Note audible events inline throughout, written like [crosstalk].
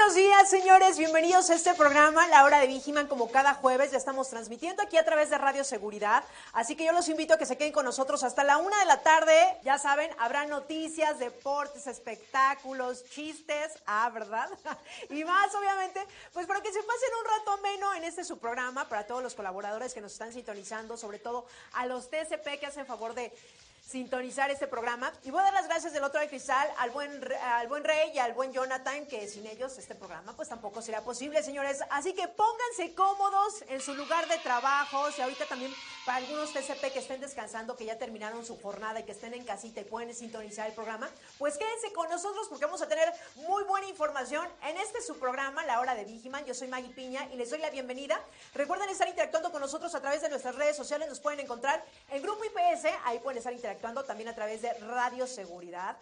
buenos días, señores. Bienvenidos a este programa, La Hora de Vigiman, como cada jueves. Ya estamos transmitiendo aquí a través de Radio Seguridad. Así que yo los invito a que se queden con nosotros hasta la una de la tarde. Ya saben, habrá noticias, deportes, espectáculos, chistes. Ah, ¿verdad? [laughs] y más, obviamente, pues para que se pasen un rato ameno en este su programa, para todos los colaboradores que nos están sintonizando, sobre todo a los TSP que hacen favor de sintonizar este programa. Y voy a dar las gracias del otro de cristal al buen, al buen Rey y al buen Jonathan, que sin ellos este programa pues tampoco sería posible, señores. Así que pónganse cómodos en su lugar de trabajo. Si ahorita también para algunos TCP que estén descansando, que ya terminaron su jornada y que estén en casita y pueden sintonizar el programa, pues quédense con nosotros porque vamos a tener muy buena información en este su programa, La Hora de Vigiman. Yo soy Maggie Piña y les doy la bienvenida. Recuerden estar interactuando con nosotros a través de nuestras redes sociales. Nos pueden encontrar en Grupo IPS, ahí pueden estar interactuando también a través de Radio Seguridad.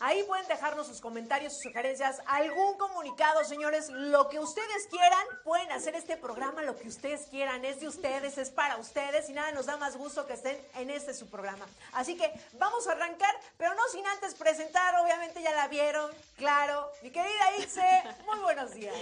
Ahí pueden dejarnos sus comentarios, sus sugerencias, algún comunicado, señores, lo que ustedes quieran, pueden hacer este programa lo que ustedes quieran, es de ustedes, es para ustedes y nada nos da más gusto que estén en este su programa. Así que vamos a arrancar, pero no sin antes presentar, obviamente ya la vieron, claro, mi querida Ilse, muy buenos días.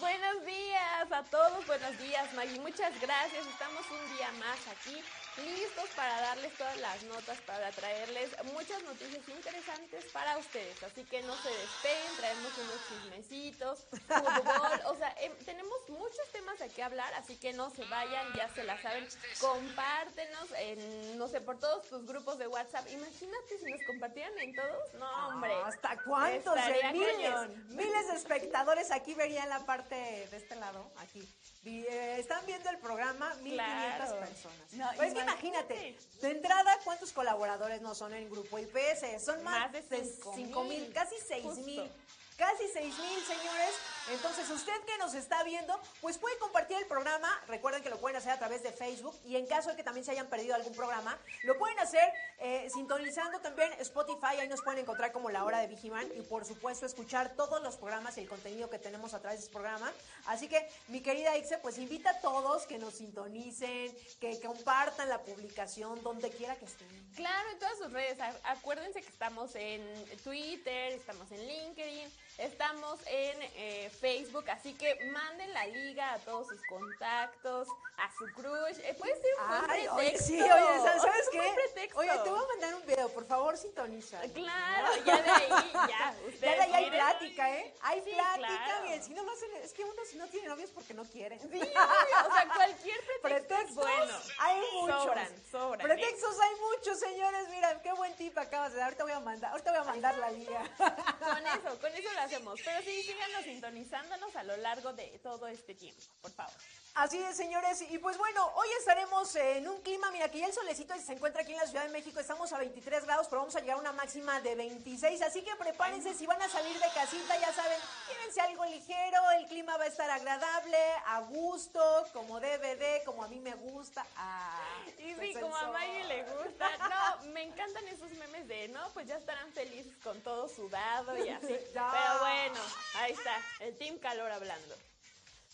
Buenos días a todos, buenos días Maggie, muchas gracias, estamos un día más aquí listos para darles todas las notas, para traerles muchas noticias interesantes para ustedes. Así que no se despeguen, traemos unos chismecitos, fútbol, o sea, em, tenemos muchos temas de qué hablar, así que no se vayan, ya se la saben, compártenos, en, no sé, por todos tus grupos de WhatsApp. Imagínate si nos compartieran en todos, no, hombre. ¿Hasta cuántos? Estaría miles, cañón. miles de espectadores aquí verían la parte de este lado, aquí. Eh, están viendo el programa 1500 Claro. personas. No, pues imagínate. imagínate, de entrada, ¿cuántos colaboradores no son en Grupo IPS? Son más, Más de de cinco 5 mil, casi 6 justo. mil. Casi 6 mil, señores. Entonces, usted que nos está viendo, pues puede compartir el programa. Recuerden que lo pueden hacer a través de Facebook. Y en caso de que también se hayan perdido algún programa, lo pueden hacer eh, sintonizando también Spotify. Ahí nos pueden encontrar como La Hora de Vigiman. Y por supuesto, escuchar todos los programas y el contenido que tenemos a través de ese programa. Así que, mi querida Ixe, pues invita a todos que nos sintonicen, que compartan la publicación donde quiera que estén. Claro, en todas sus redes. Acuérdense que estamos en Twitter, estamos en LinkedIn, estamos en eh, Facebook, así que manden la liga a todos sus contactos, a su crush. Eh, puede ser un buen Ay, pretexto. oye, sí, oye, ¿sabes qué? Oye, te voy a mandar un video, por favor, sintoniza. Claro, ya de ahí, ya. [laughs] Ya de ahí hay plática, ¿eh? Hay Sí, plática, claro. miren, si no lo hacen, es que uno si no tiene novios porque no quiere. Sí, o sea, cualquier [laughs] pretexto es Pretextos bueno. hay muchos. Sobran, sobran. Pretextos hay muchos, señores. Mira, qué buen tip acabas de dar. Ahorita voy a mandar, ahorita voy a mandar la liga. Con eso, con eso lo hacemos. Pero sí, síganos sintonizándonos a lo largo de todo este tiempo, por favor. Así es, señores. Y pues bueno, hoy estaremos en un clima, mira, que ya el solecito se encuentra aquí en la Ciudad de México. Estamos a 23 grados, pero vamos a llegar a una máxima de 26. Así que prepárense, si van a salir de casita, ya saben, llévense algo ligero. El clima va a estar agradable, a gusto, como de, como a mí me gusta. Ah, Y sí, como a. Maggie le gusta. No, me encantan esos memes de, no, pues ya estarán felices con todo sudado y así. [laughs] Pero bueno, ahí está, el Team Calor hablando.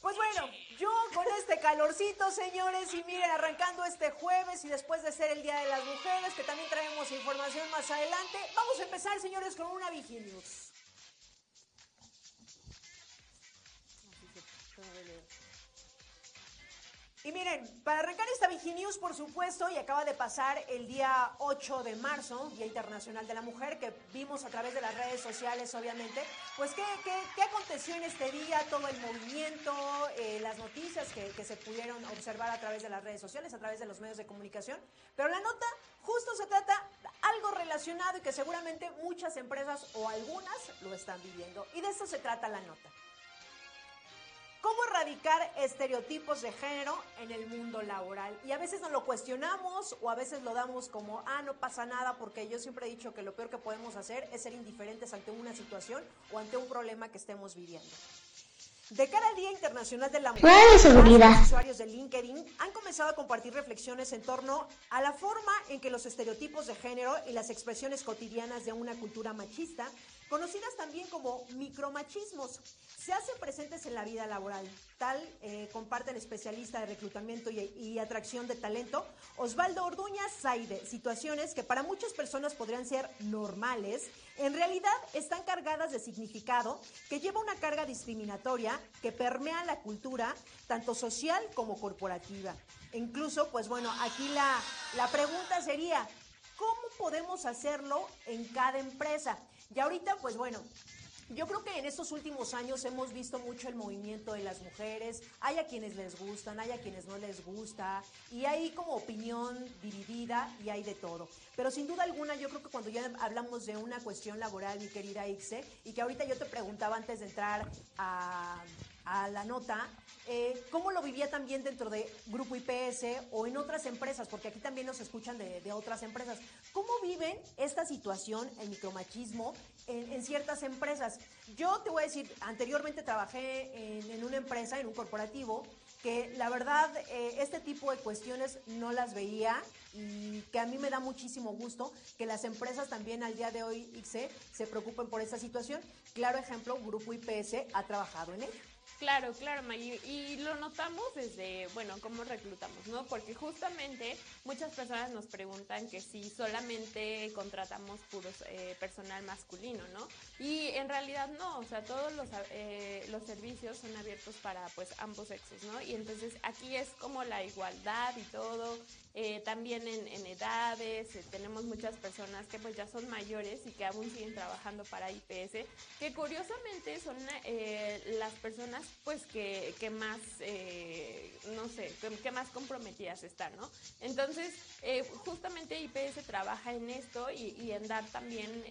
Pues bueno, yo con este calorcito, señores, y miren, arrancando este jueves y después de ser el Día de las Mujeres, que también traemos información más adelante, vamos a empezar, señores, con una Viginews. Y miren, para arrancar esta Viginews, por supuesto, y acaba de pasar el día 8 de marzo, Día Internacional de la Mujer, que vimos a través de las redes sociales, obviamente, pues qué, qué, qué aconteció en este día, todo el movimiento, eh, las noticias que, que se pudieron observar a través de las redes sociales, a través de los medios de comunicación. Pero la nota justo se trata de algo relacionado y que seguramente muchas empresas o algunas lo están viviendo. Y de eso se trata la nota. ¿Cómo erradicar estereotipos de género en el mundo laboral? Y a veces nos lo cuestionamos o a veces lo damos como, ah, no pasa nada, porque yo siempre he dicho que lo peor que podemos hacer es ser indiferentes ante una situación o ante un problema que estemos viviendo. De cara al Día Internacional de la Mujer, los usuarios de LinkedIn han comenzado a compartir reflexiones en torno a la forma en que los estereotipos de género y las expresiones cotidianas de una cultura machista, conocidas también como micromachismos, se hacen presentes en la vida laboral. Tal eh, comparte especialista de reclutamiento y, atracción de talento, Osvaldo Orduña Zaide. Situaciones que para muchas personas podrían ser normales, en realidad están cargadas de significado que lleva una carga discriminatoria que permea la cultura, tanto social como corporativa. incluso, pues bueno, aquí la, la pregunta sería, ¿cómo podemos hacerlo en cada empresa? Y ahorita, pues bueno, yo creo que en estos últimos años hemos visto mucho el movimiento de las mujeres. Hay a quienes les gustan, hay a quienes no les gusta, y hay como opinión dividida y hay de todo. Pero sin duda alguna, yo creo que cuando ya hablamos de una cuestión laboral, mi querida Ixe, y que ahorita yo te preguntaba antes de entrar a, a la nota, eh, ¿cómo lo vivía también dentro de Grupo IPS o en otras empresas? Porque aquí también nos escuchan de, otras empresas. ¿Cómo viven esta situación, el micromachismo, en, ciertas empresas? Yo te voy a decir, anteriormente trabajé en, una empresa, en un corporativo, que la verdad eh, este tipo de cuestiones no las veía y que a mí me da muchísimo gusto que las empresas también al día de hoy, ICE, se preocupen por esta situación. Claro ejemplo, Grupo IPS ha trabajado en ello. Claro, claro, Maggie. Y lo notamos desde, bueno, cómo reclutamos, ¿no? Porque justamente muchas personas nos preguntan que si solamente contratamos puros eh, personal masculino, ¿no? Y en realidad no, o sea, todos los, eh, los servicios son abiertos para pues ambos sexos, ¿no? Y entonces aquí es como la igualdad y todo, eh, también en, edades, eh, tenemos muchas personas que pues ya son mayores y que aún siguen trabajando para IPS, que curiosamente son eh, las personas pues que, más, no sé, que, más comprometidas están, ¿no? Entonces, justamente IPS trabaja en esto y, en dar también,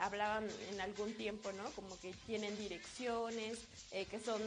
hablaban en algún tiempo, ¿no? Como que tienen direcciones, que son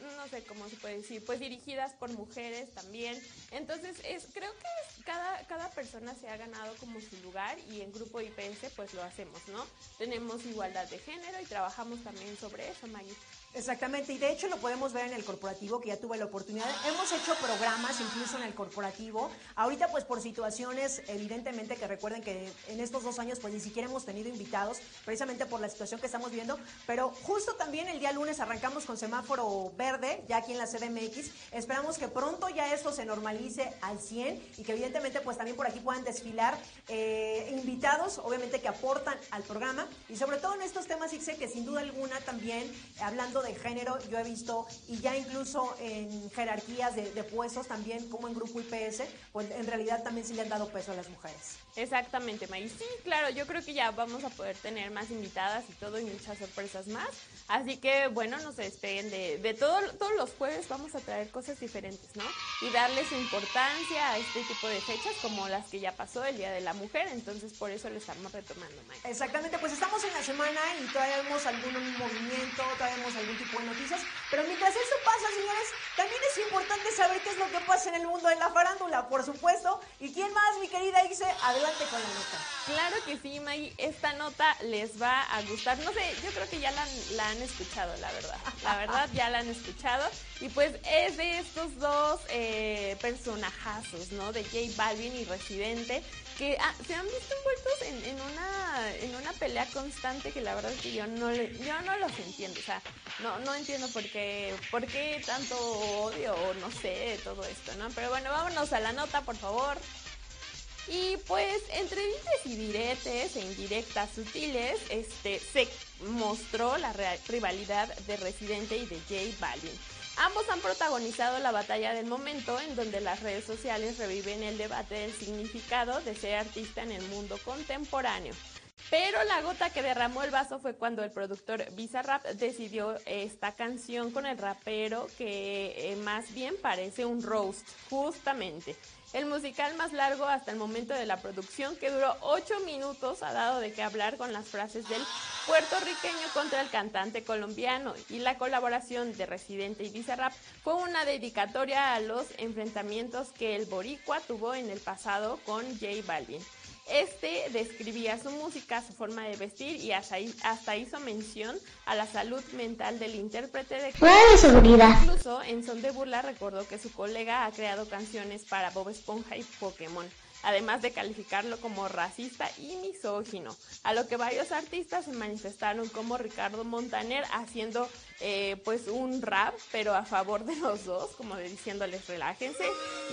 no sé cómo se puede decir, pues dirigidas por mujeres también. Entonces, es, creo que cada, cada persona se ha ganado como su lugar y en Grupo IPS pues lo hacemos, ¿no? Tenemos igualdad de género y trabajamos también sobre eso, Maggie. Exactamente, y de hecho lo podemos ver en el corporativo, que ya tuve la oportunidad. Hemos hecho programas incluso en el corporativo. Ahorita pues por situaciones, evidentemente que recuerden que en estos dos años pues ni siquiera hemos tenido invitados, precisamente por la situación que estamos viendo, pero justo también el día lunes arrancamos con semáforo verde, ya aquí en la CDMX. Esperamos que pronto ya esto se normalice al 100 y que evidentemente pues también por aquí puedan desfilar eh, invitados, obviamente que aportan al programa y sobre todo en estos temas, sé que sin duda alguna también, hablando de de género, yo he visto, y ya incluso en jerarquías de, puestos también, como en Grupo IPS, pues en realidad también se le han dado peso a las mujeres. Exactamente, May. Sí, claro, yo creo que ya vamos a poder tener más invitadas y todo y muchas sorpresas más. Así que, bueno, no se despeguen de, de todo, todos los jueves vamos a traer cosas diferentes, ¿no? Y darles importancia a este tipo de fechas como las que ya pasó el Día de la Mujer. Entonces, por eso lo estamos retomando, May. Exactamente, pues estamos en la semana y todavía vemos algún movimiento, todavía vemos algún tipo de noticias. Pero mientras eso pasa, señores, también es importante saber qué es lo que pasa en el mundo de la farándula, por supuesto. ¿Y quién más, mi querida Ice? Adelante con la nota. Claro que sí, Maggie. Esta nota les va a gustar. No sé, yo creo que ya la, han escuchado, la verdad. La verdad, ya la han escuchado. Y pues es de estos dos eh, personajazos, ¿no? De J Balvin y Residente que ah, se han visto envueltos en, una, en una pelea constante que la verdad es que yo no, yo no los entiendo. O sea, no, no entiendo por qué, por qué tanto odio o no sé, todo esto, ¿no? Pero bueno, vámonos a la nota, por favor. Y pues entre dices y diretes e indirectas sutiles, este, se mostró la rivalidad de Residente y de J Balvin. Ambos han protagonizado la batalla del momento en donde las redes sociales reviven el debate del significado de ser artista en el mundo contemporáneo. Pero la gota que derramó el vaso fue cuando el productor Bizarrap decidió esta canción con el rapero que eh, más bien parece un roast, justamente. El musical más largo hasta el momento de la producción, que duró 8 minutos, ha dado de qué hablar con las frases del puertorriqueño contra el cantante colombiano y la colaboración de Residente y Bizarrap fue una dedicatoria a los enfrentamientos que el boricua tuvo en el pasado con J Balvin. Este describía su música, su forma de vestir y hasta, hasta hizo mención a la salud mental del intérprete de seguridad. Incluso en son de burla recordó que su colega ha creado canciones para Bob Esponja y Pokémon además de calificarlo como racista y misógino, a lo que varios artistas se manifestaron como Ricardo Montaner haciendo eh, pues un rap, pero a favor de los dos, como diciéndoles relájense,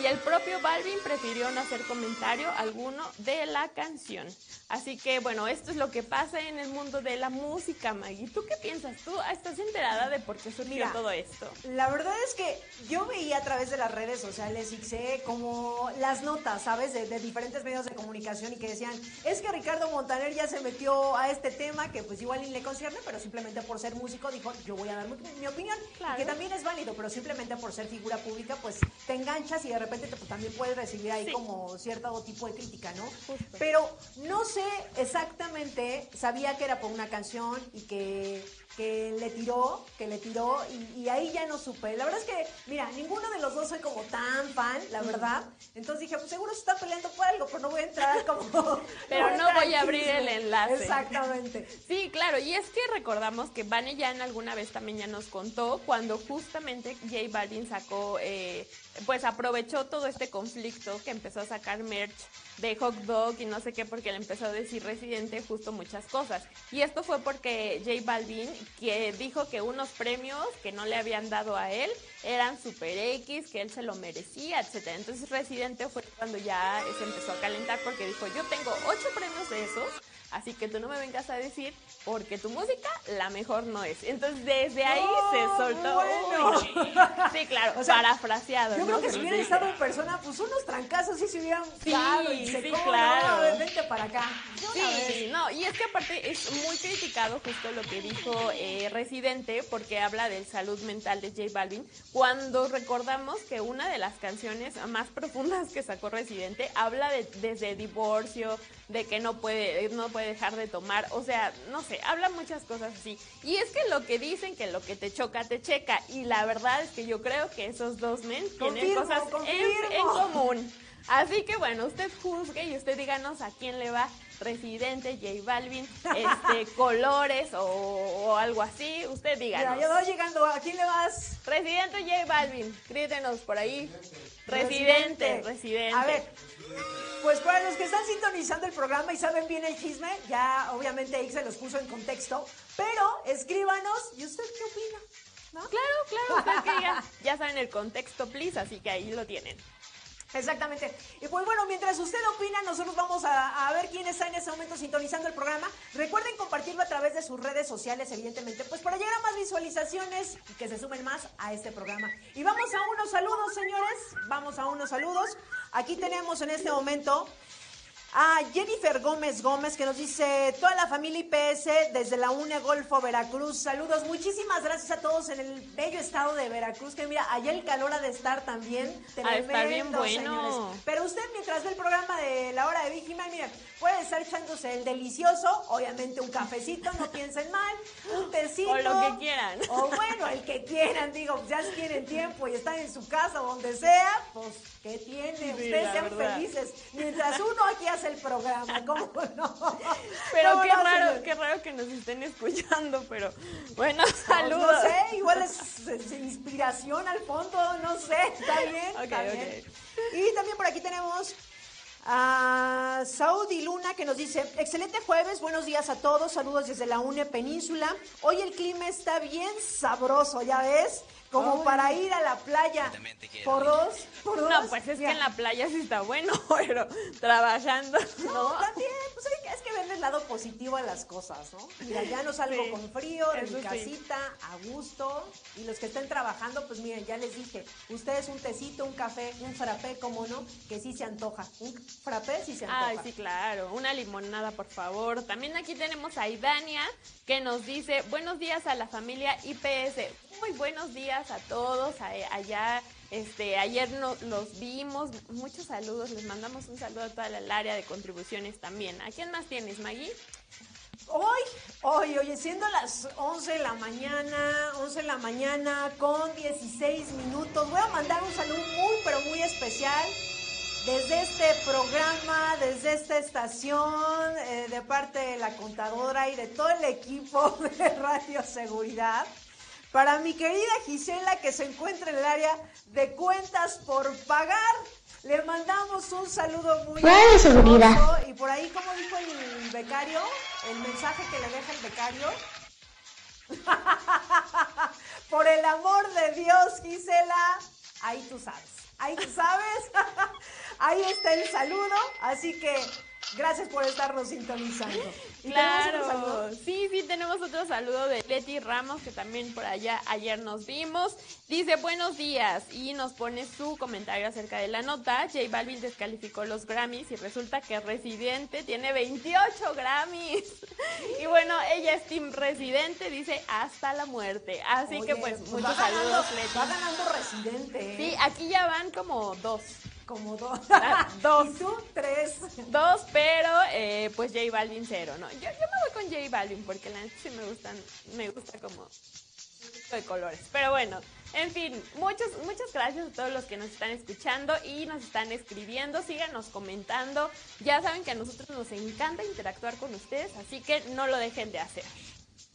y el propio Balvin prefirió no hacer comentario alguno de la canción. Así que bueno, esto es lo que pasa en el mundo de la música, Maggie. ¿Tú qué piensas? ¿Tú estás enterada de por qué surgió todo esto? La verdad es que yo veía a través de las redes sociales y sé como las notas, ¿sabes? De, de diferentes medios de comunicación y que decían, es que Ricardo Montaner ya se metió a este tema que pues igual ni le concierne, pero simplemente por ser músico dijo, yo voy a dar mi, opinión, que también es válido, pero simplemente por ser figura pública, pues te enganchas y de repente pues, también puedes recibir ahí como cierto tipo de crítica, ¿no? Pero no sé exactamente, sabía que era por una canción y que que le tiró, que le tiró y, ahí ya no supe. La verdad es que, mira, ninguno de los dos soy como tan fan, la verdad. Entonces dije, pues seguro se está peleando por algo, pero no voy a entrar como... [laughs] [laughs] pero no, voy a abrir el enlace. Exactamente. Sí, claro, y es que recordamos que Vane ya en alguna vez también ya nos contó cuando justamente J Balvin sacó, eh, pues aprovechó todo este conflicto que empezó a sacar merch de hot dog y no sé qué porque le empezó a decir residente justo muchas cosas. Y esto fue porque J Balvin que dijo que unos premios que no le habían dado a él eran super X, que él se lo merecía, etcétera. Entonces Residente fue cuando ya se empezó a calentar porque dijo, yo tengo ocho premios de esos Así que tú no me vengas a decir porque tu música la mejor no es. Entonces desde ahí se soltó. Sí, claro, [laughs] parafraseado. Yo creo que si hubiera estado en persona, pues unos trancazos sí se hubieran sí, y se sí, claro. No, vente para acá. Sí, no, y es que aparte es muy criticado justo lo que dijo eh, Residente porque habla del salud mental de J Balvin cuando recordamos que una de las canciones más profundas que sacó Residente habla de desde divorcio, de que no puede no puede dejar de tomar, o sea, no sé, habla muchas cosas así. Y es que lo que dicen que lo que te choca, te checa. Y la verdad es que yo creo que esos dos men tienen cosas en, común. Así que bueno, usted juzgue y usted díganos a quién le va Residente, J Balvin, este, [laughs] Colores o, algo así. Usted díganos. Ya, yo voy llegando. ¿A quién le vas? Residente J Balvin. Crítenos por ahí. Residente, residente. A ver, pues para los que están sintonizando el programa y saben bien el chisme, ya obviamente ahí se los puso en contexto, pero escríbanos, ¿y usted qué opina? ¿No? Claro, claro, usted que [laughs] ya saben el contexto, please, así que ahí lo tienen. Exactamente. Y pues bueno, mientras usted opina, nosotros vamos a, ver quién está en ese momento sintonizando el programa. Recuerden compartirlo a través de sus redes sociales, evidentemente, pues para llegar a más visualizaciones y que se sumen más a este programa. Y vamos a unos saludos, señores. Vamos a unos saludos. Aquí tenemos en este momento a Jennifer Gómez Gómez que nos dice toda la familia IPS desde la UNE Golfo Veracruz. Saludos, muchísimas gracias a todos en el bello estado de Veracruz. Que mira, allá el calor ha de estar también tremendo, bien bueno. Pero usted mientras ve el programa de la hora de Víctima, miren, puede estar echándose el delicioso, obviamente un cafecito, no piensen mal, un tecito. O lo que quieran. O bueno, el que quieran, digo, ya si tienen tiempo y están en su casa o donde sea, pues, ¿qué tiene? Ustedes sean felices. Mientras uno aquí hace el programa, ¿cómo no? [laughs] Pero qué raro, qué raro que nos estén escuchando, pero bueno, saludos. no sé, igual es, inspiración al fondo, no sé, está bien, está bien. Y también por aquí tenemos a Saudi Luna que nos dice, excelente jueves, buenos días a todos, saludos desde la UNE Península. Hoy el clima está bien sabroso, ¿ya ves? Como para ir a la playa. Por dos, por dos. No, pues es que en la playa sí está bueno, [laughs] pero trabajando. No, también, pues es que verle el lado positivo a las cosas, ¿no? Mira, ya no salgo con frío, en mi casita, a gusto. Y los que estén trabajando, pues miren, ya les dije, ustedes un tecito, un café, un frappé, como no, que sí se antoja. Un frappé sí se antoja. Ay, sí, claro. Una limonada, por favor. También aquí tenemos a Idania, que nos dice, buenos días a la familia IPS. Muy buenos días a todos allá. Este, ayer no, los vimos, muchos saludos, les mandamos un saludo a toda el área de contribuciones también. ¿A quién más tienes, Maggie? Hoy, hoy, oye, siendo las 11 de la mañana, 11 de la mañana con 16 minutos, voy a mandar un saludo muy, pero muy especial desde este programa, desde esta estación, eh, de parte de la contadora y de todo el equipo [laughs] de Radio Seguridad. Para mi querida Gisela que se encuentra en el área de cuentas por pagar, le mandamos un saludo muy Seguridad. Y por ahí, como dijo el becario, el mensaje que le deja el becario. [laughs] por el amor de Dios, Gisela, ahí tú sabes. Ahí tú sabes. [laughs] ahí está el saludo. Así que Gracias por estarnos sintonizando. claro, sí, sí, tenemos otro saludo de Leti Ramos, que también por allá ayer nos vimos. Dice buenos días y nos pone su comentario acerca de la nota. J Balvin descalificó los Grammys y resulta que Residente tiene 28 Grammys. [laughs] Y bueno, ella es Team Residente, dice hasta la muerte. Así que pues, pues muchos saludos, Leti. Va ganando Residente. Sí, aquí ya van como dos. Como dos. Ah, [laughs] dos. ¿Y tú? Tres. Dos, pero eh, pues J Balvin cero, ¿no? Yo, yo me voy con J Balvin porque la neta sí me gustan, me gusta como de colores. Pero bueno, en fin, muchos, muchas gracias a todos los que nos están escuchando y nos están escribiendo. Síganos comentando. Ya saben que a nosotros nos encanta interactuar con ustedes, así que no lo dejen de hacer.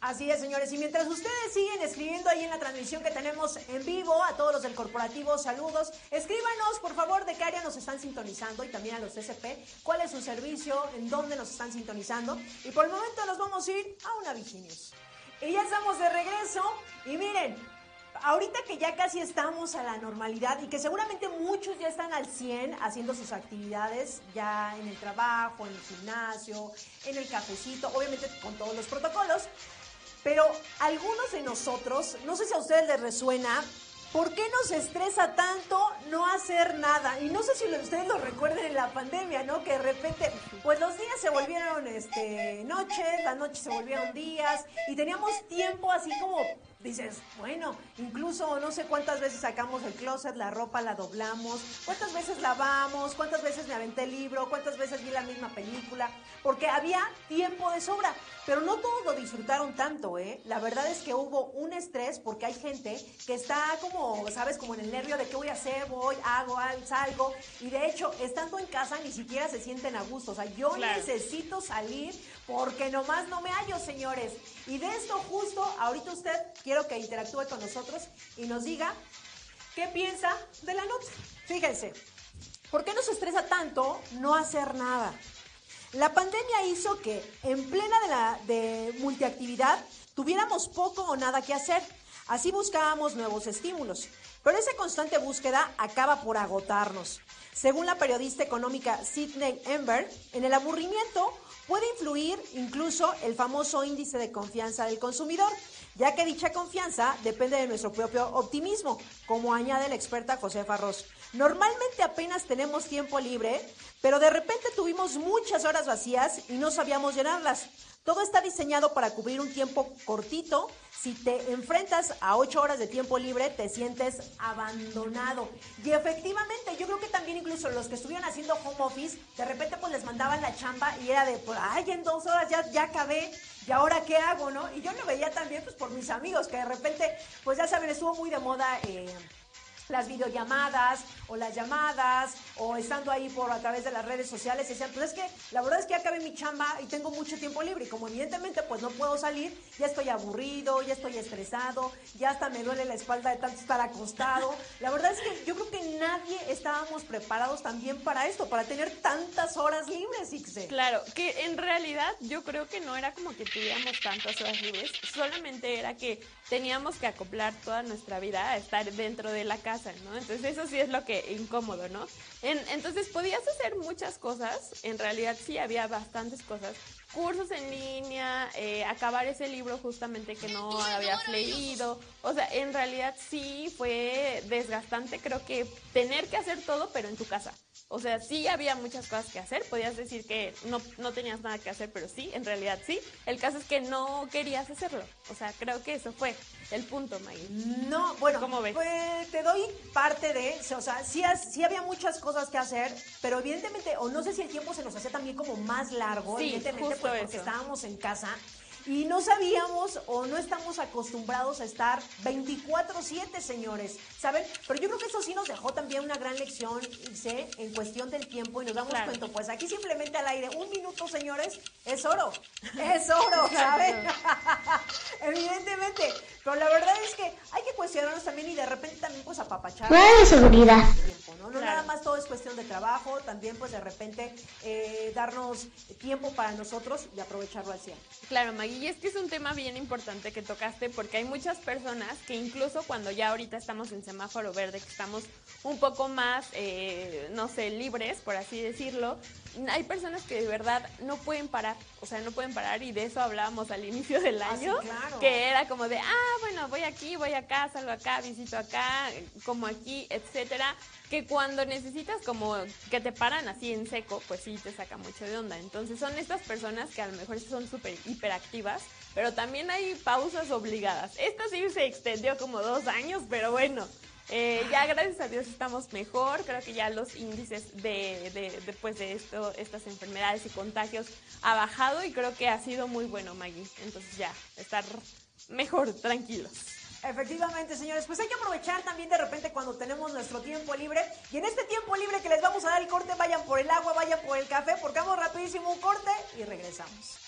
Así es, señores. Y mientras ustedes siguen escribiendo ahí en la transmisión que tenemos en vivo, a todos los del corporativo, saludos. Escríbanos, por favor, de qué área nos están sintonizando y también a los SP, cuál es su servicio, en dónde nos están sintonizando. Y por el momento nos vamos a ir a una Viginius. Y ya estamos de regreso. Y miren, ahorita que ya casi estamos a la normalidad y que seguramente muchos ya están al 100 haciendo sus actividades ya en el trabajo, en el gimnasio, en el cafecito, obviamente con todos los protocolos. Pero algunos de nosotros, no sé si a ustedes les resuena, ¿por qué nos estresa tanto no hacer nada? Y no sé si ustedes lo recuerden en la pandemia, ¿no? Que de repente, pues los días se volvieron este, noches, las noches se volvieron días y teníamos tiempo así como dices, bueno, incluso no sé cuántas veces sacamos el closet, la ropa la doblamos, cuántas veces lavamos, cuántas veces me aventé el libro, cuántas veces vi la misma película, porque había tiempo de sobra, pero no todos lo disfrutaron tanto, ¿eh? La verdad es que hubo un estrés porque hay gente que está como, sabes, como en el nervio de qué voy a hacer, voy, hago, salgo, y de hecho, estando en casa ni siquiera se sienten a gusto, o sea, yo necesito salir porque nomás no me hallo, señores. Y de esto justo, ahorita usted quiero que interactúe con nosotros y nos diga qué piensa de la nota. Fíjense, ¿por qué nos estresa tanto no hacer nada? La pandemia hizo que en plena de, la, de multiactividad tuviéramos poco o nada que hacer. Así buscábamos nuevos estímulos. Pero esa constante búsqueda acaba por agotarnos. Según la periodista económica Sidney Ember, en el aburrimiento puede influir incluso el famoso índice de confianza del consumidor, ya que dicha confianza depende de nuestro propio optimismo, como añade la experta Josefa Ross. Normalmente apenas tenemos tiempo libre, pero de repente tuvimos muchas horas vacías y no sabíamos llenarlas. Todo está diseñado para cubrir un tiempo cortito. Si te enfrentas a ocho horas de tiempo libre, te sientes abandonado. Y efectivamente, yo creo que también incluso los que estuvieron haciendo home office, de repente pues les mandaban la chamba y era de, pues, ay, en dos horas ya, ya acabé. ¿Y ahora qué hago, no? Y yo lo veía también pues por mis amigos, que de repente, pues ya saben, estuvo muy de moda eh, las videollamadas o las llamadas o estando ahí por a través de las redes sociales decían, pues es que la verdad es que ya acabé mi chamba y tengo mucho tiempo libre y como evidentemente pues no puedo salir, ya estoy aburrido, ya estoy estresado, ya hasta me duele la espalda de tanto estar acostado. [laughs] La verdad es que yo creo que nadie estábamos preparados también para esto, para tener tantas horas libres, Ixe. Claro, que en realidad yo creo que no era como que tuviéramos tantas horas libres, solamente era que teníamos que acoplar toda nuestra vida a estar dentro de la casa, ¿no? Entonces eso sí es lo que incómodo, ¿no? entonces podías hacer muchas cosas, en realidad sí había bastantes cosas, cursos en línea, eh, acabar ese libro justamente que no habías leído, o sea, en realidad sí fue desgastante, creo que tener que hacer todo, pero en tu casa. O sea, sí había muchas cosas que hacer. Podías decir que no, no tenías nada que hacer, pero sí, en realidad sí. El caso es que no querías hacerlo. O sea, creo que eso fue el punto, Maggie. No, bueno, ¿cómo ves? Pues te doy parte de, o sea, sí, sí había muchas cosas que hacer, pero evidentemente, o no sé si el tiempo se nos hacía también como más largo, sí, evidentemente, pues, porque estábamos en casa. Y no sabíamos o no estamos acostumbrados a estar 24/7, señores, ¿saben? Pero yo creo que eso sí nos dejó también una gran lección, sé, en cuestión del tiempo y nos damos cuenta, pues aquí simplemente al aire, un minuto, señores, es oro, es oro, [laughs] ¿saben? [laughs] Evidentemente, pero la verdad es que hay que cuestionarnos también y de repente también pues apapachar. de seguridad. ¿no? no nada más todo es cuestión de trabajo, también pues de repente eh, darnos tiempo para nosotros y aprovecharlo al 100. Claro, Maggie, y es que es un tema bien importante que tocaste porque hay muchas personas que incluso cuando ya ahorita estamos en semáforo verde, que estamos un poco más, eh, no sé, libres, por así decirlo, hay personas que de verdad no pueden parar, o sea, no pueden parar y de eso hablábamos al inicio del ah, año, que era como de, ah, bueno, voy aquí, voy acá, salgo acá, visito acá, como aquí, etcétera, que cuando necesitas como que te paran así en seco, pues sí te saca mucho de onda. Entonces son estas personas que a lo mejor son súper hiperactivas, pero también hay pausas obligadas. Esta sí se extendió como dos años, pero bueno. Eh, ya gracias a Dios estamos mejor, creo que ya los índices de, de, después de esto, estas enfermedades y contagios ha bajado y creo que ha sido muy bueno, Maggie. Entonces ya, estar mejor, tranquilos. Efectivamente, señores, pues hay que aprovechar también de repente cuando tenemos nuestro tiempo libre. Y en este tiempo libre que les vamos a dar el corte, vayan por el agua, vayan por el café, porque vamos rapidísimo un corte y regresamos.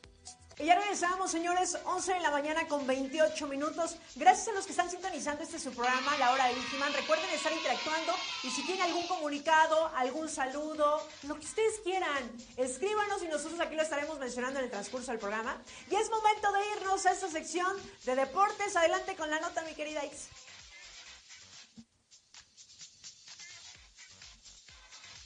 Y ya regresamos, señores, 11 de la mañana con 28 minutos. Gracias a los que están sintonizando este su programa, La Hora de Vigiman. Recuerden estar interactuando y si tienen algún comunicado, algún saludo, lo que ustedes quieran, escríbanos y nosotros aquí lo estaremos mencionando en el transcurso del programa. Y es momento de irnos a esta sección de deportes. Adelante con la nota, mi querida Ix.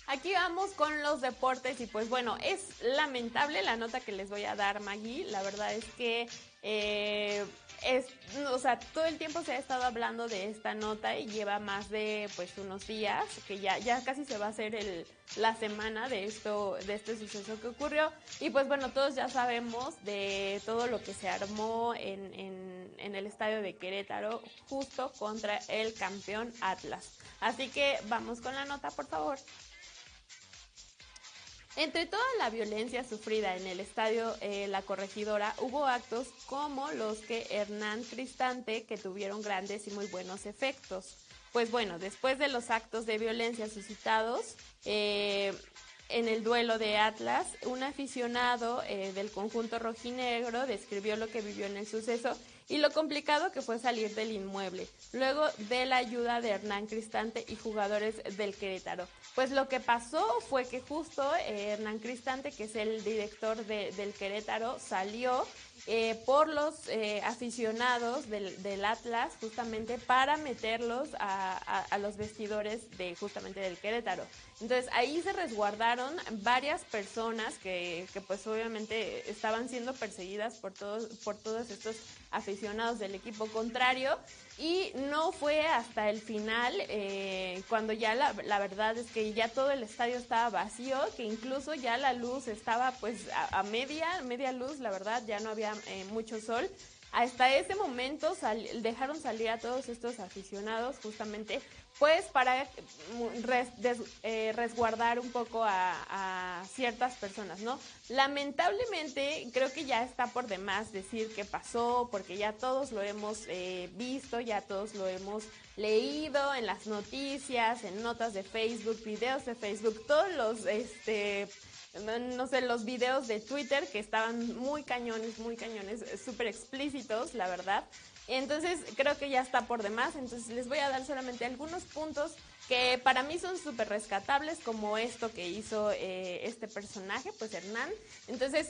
Aquí vamos con los deportes y pues bueno, es lamentable la nota que les voy a dar Maggie. La verdad es que eh, es, o sea, todo el tiempo se ha estado hablando de esta nota y lleva más de pues unos días, que ya, ya casi se va a hacer el, la semana de esto, de este suceso que ocurrió. Y pues bueno, todos ya sabemos de todo lo que se armó en, en, en el estadio de Querétaro justo contra el campeón Atlas. Así que vamos con la nota, por favor. Entre toda la violencia sufrida en el estadio eh, La Corregidora, hubo actos como los que Hernán Cristante, que tuvieron grandes y muy buenos efectos. Pues bueno, después de los actos de violencia suscitados eh, en el duelo de Atlas, un aficionado eh, del conjunto rojinegro describió lo que vivió en el suceso y lo complicado que fue salir del inmueble, luego de la ayuda de Hernán Cristante y jugadores del Querétaro. Pues lo que pasó fue que justo eh, Hernán Cristante, que es el director del Querétaro, salió eh, por los eh, aficionados del, Atlas justamente para meterlos a, los vestidores de justamente del Querétaro. Entonces ahí se resguardaron varias personas que, que pues obviamente estaban siendo perseguidas por todos, por todos estos aficionados del equipo contrario. Y no fue hasta el final eh, cuando ya la, la, verdad es que ya todo el estadio estaba vacío que incluso ya la luz estaba pues a, media media luz la verdad ya no había eh, mucho sol hasta ese momento dejaron salir a todos estos aficionados justamente pues para eh, resguardar un poco a, ciertas personas, ¿no? Lamentablemente creo que ya está por demás decir qué pasó, porque ya todos lo hemos eh, visto, ya todos lo hemos leído en las noticias, en notas de Facebook, videos de Facebook, todos los, este, no sé, los videos de Twitter que estaban muy cañones, muy cañones, súper explícitos, la verdad. Entonces creo que ya está por demás, entonces les voy a dar solamente algunos puntos que para mí son súper rescatables, como esto que hizo eh, este personaje, pues Hernán. Entonces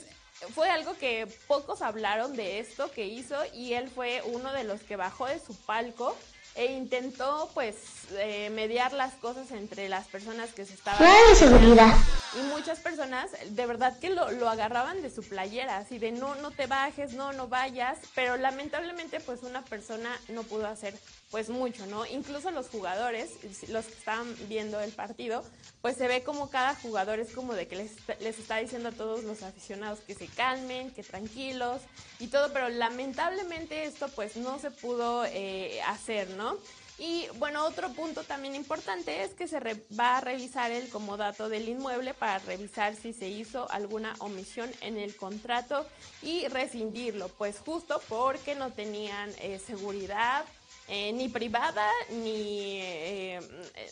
fue algo que pocos hablaron de esto que hizo y él fue uno de los que bajó de su palco e intentó pues eh, mediar las cosas entre las personas que se estaban... seguridad. Y muchas personas de verdad que lo, lo, agarraban de su playera, así de no, no te bajes, no, no vayas, pero lamentablemente pues una persona no pudo hacer pues mucho, ¿no? Incluso los jugadores, los que estaban viendo el partido, pues se ve como cada jugador es como de que les, les está diciendo a todos los aficionados que se calmen, que tranquilos y todo, pero lamentablemente esto pues no se pudo eh, hacer, ¿no? Y bueno, otro punto también importante es que se va a revisar el comodato del inmueble para revisar si se hizo alguna omisión en el contrato y rescindirlo, pues justo porque no tenían eh, seguridad eh, ni privada ni, eh,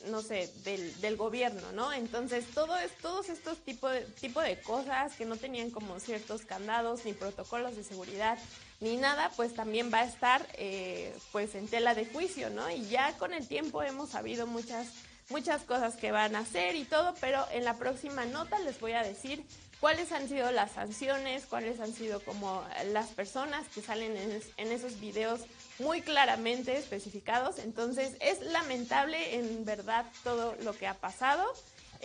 no sé, del, del, gobierno, ¿no? Entonces, todo es, todos estos tipos de, tipo de cosas que no tenían como ciertos candados ni protocolos de seguridad ni nada, pues también va a estar eh, pues en tela de juicio, ¿no? Y ya con el tiempo hemos sabido muchas muchas cosas que van a hacer y todo, pero en la próxima nota les voy a decir cuáles han sido las sanciones, cuáles han sido como las personas que salen en, en esos videos muy claramente especificados. Entonces es lamentable en verdad todo lo que ha pasado.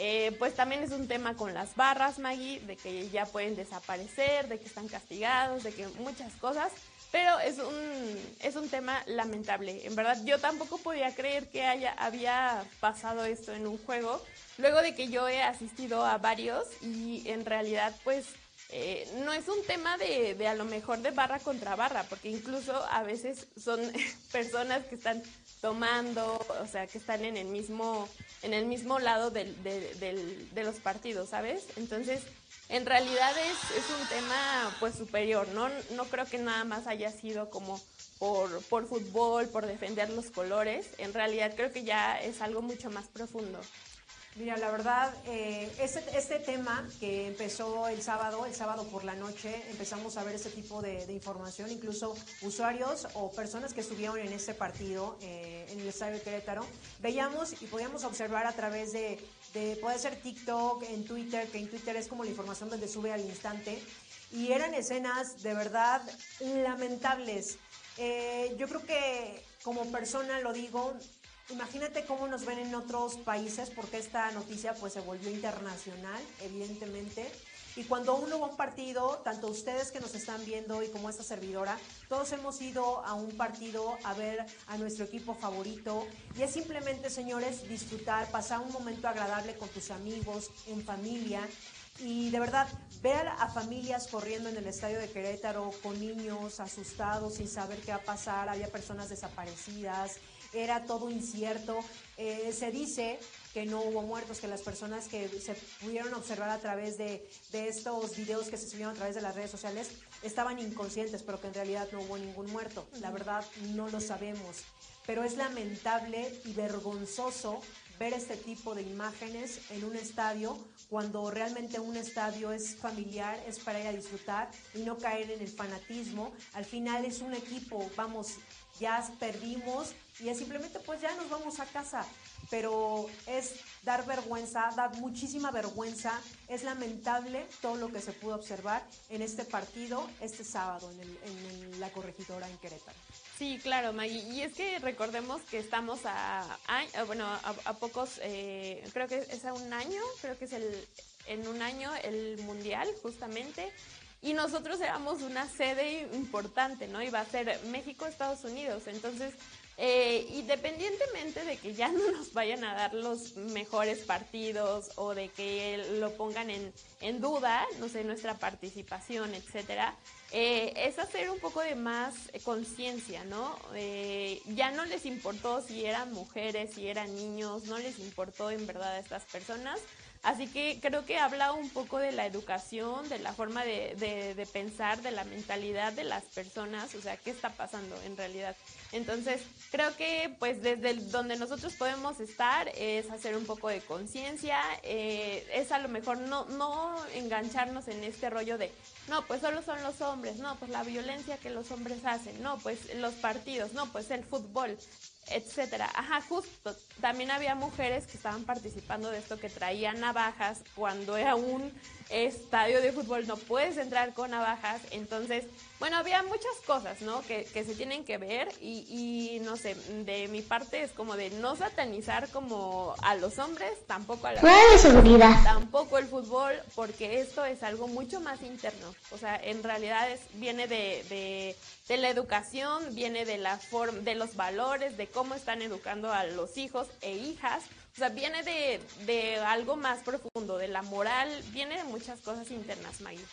Eh, pues también es un tema con las barras, Maggie, de que ya pueden desaparecer, de que están castigados, de que muchas cosas. Pero es un, es un tema lamentable. En verdad, yo tampoco podía creer que haya, había pasado esto en un juego. Luego de que yo he asistido a varios y en realidad, pues eh, no es un tema de, de, a lo mejor de barra contra barra, porque incluso a veces son [laughs] personas que están tomando, o sea, que están en el mismo, en el mismo lado de los partidos, ¿sabes? Entonces, en realidad es, es un tema pues superior, ¿no? No creo que nada más haya sido como por, por fútbol, por defender los colores, en realidad creo que ya es algo mucho más profundo. Mira, la verdad, eh, este, tema que empezó el sábado, el sábado por la noche, empezamos a ver este tipo de, información, incluso usuarios o personas que estuvieron en este partido eh, en el estadio de Querétaro, veíamos y podíamos observar a través de, de, puede ser TikTok, en Twitter, que en Twitter es como la información donde sube al instante, y eran escenas de verdad lamentables. Eh, yo creo que como persona lo digo, Imagínate cómo nos ven en otros países, porque esta noticia pues se volvió internacional, evidentemente. Y cuando uno va a un partido, tanto ustedes que nos están viendo y como esta servidora, todos hemos ido a un partido a ver a nuestro equipo favorito. Y es simplemente, señores, disfrutar, pasar un momento agradable con tus amigos, en familia. Y de verdad, ver a familias corriendo en el estadio de Querétaro con niños asustados sin saber qué va a pasar, había personas desaparecidas, era todo incierto. Eh, se dice que no hubo muertos, que las personas que se pudieron observar a través de, de, estos videos que se subieron a través de las redes sociales estaban inconscientes, pero que en realidad no hubo ningún muerto. La verdad no lo sabemos. Pero es lamentable y vergonzoso ver este tipo de imágenes en un estadio cuando realmente un estadio es familiar, es para ir a disfrutar y no caer en el fanatismo. Al final es un equipo, vamos, ya perdimos y es simplemente pues ya nos vamos a casa. Pero es dar vergüenza, dar muchísima vergüenza. Es lamentable todo lo que se pudo observar en este partido este sábado en, el, en la corregidora en Querétaro. Sí, claro, Maggie. Y es que recordemos que estamos a, bueno, a, pocos, eh, creo que es a un año, creo que es el, en un año el mundial justamente y nosotros éramos una sede importante, ¿no? Iba a ser México, Estados Unidos. Entonces, eh, independientemente de que ya no [laughs] nos vayan a dar los mejores partidos o de que lo pongan en, en duda, no sé, nuestra participación, etcétera, eh, es hacer un poco de más conciencia, ¿no? Eh, ya no les importó si eran mujeres, si eran niños, no les importó en verdad a estas personas Así que creo que habla un poco de la educación, de la forma de, de, pensar, de la mentalidad de las personas, o sea, qué está pasando en realidad. Entonces, creo que pues desde donde nosotros podemos estar es hacer un poco de conciencia, eh, es a lo mejor no, no engancharnos en este rollo de, no, pues solo son los hombres, no, pues la violencia que los hombres hacen, no, pues los partidos, no, pues el fútbol etcétera. Ajá, justo. También había mujeres que estaban participando de esto que traían navajas cuando era un estadio de fútbol no puedes entrar con navajas. Entonces, bueno, había muchas cosas, ¿no? Que, que se tienen que ver y, y, no sé, de mi parte es como de no satanizar como a los hombres, tampoco a la seguridad. tampoco el fútbol, porque esto es algo mucho más interno. O sea, en realidad es, viene de, de, de la educación, viene de la forma, de los valores, de cómo están educando a los hijos e hijas o sea, viene de, algo más profundo, de la moral, viene de muchas cosas internas, Maggie.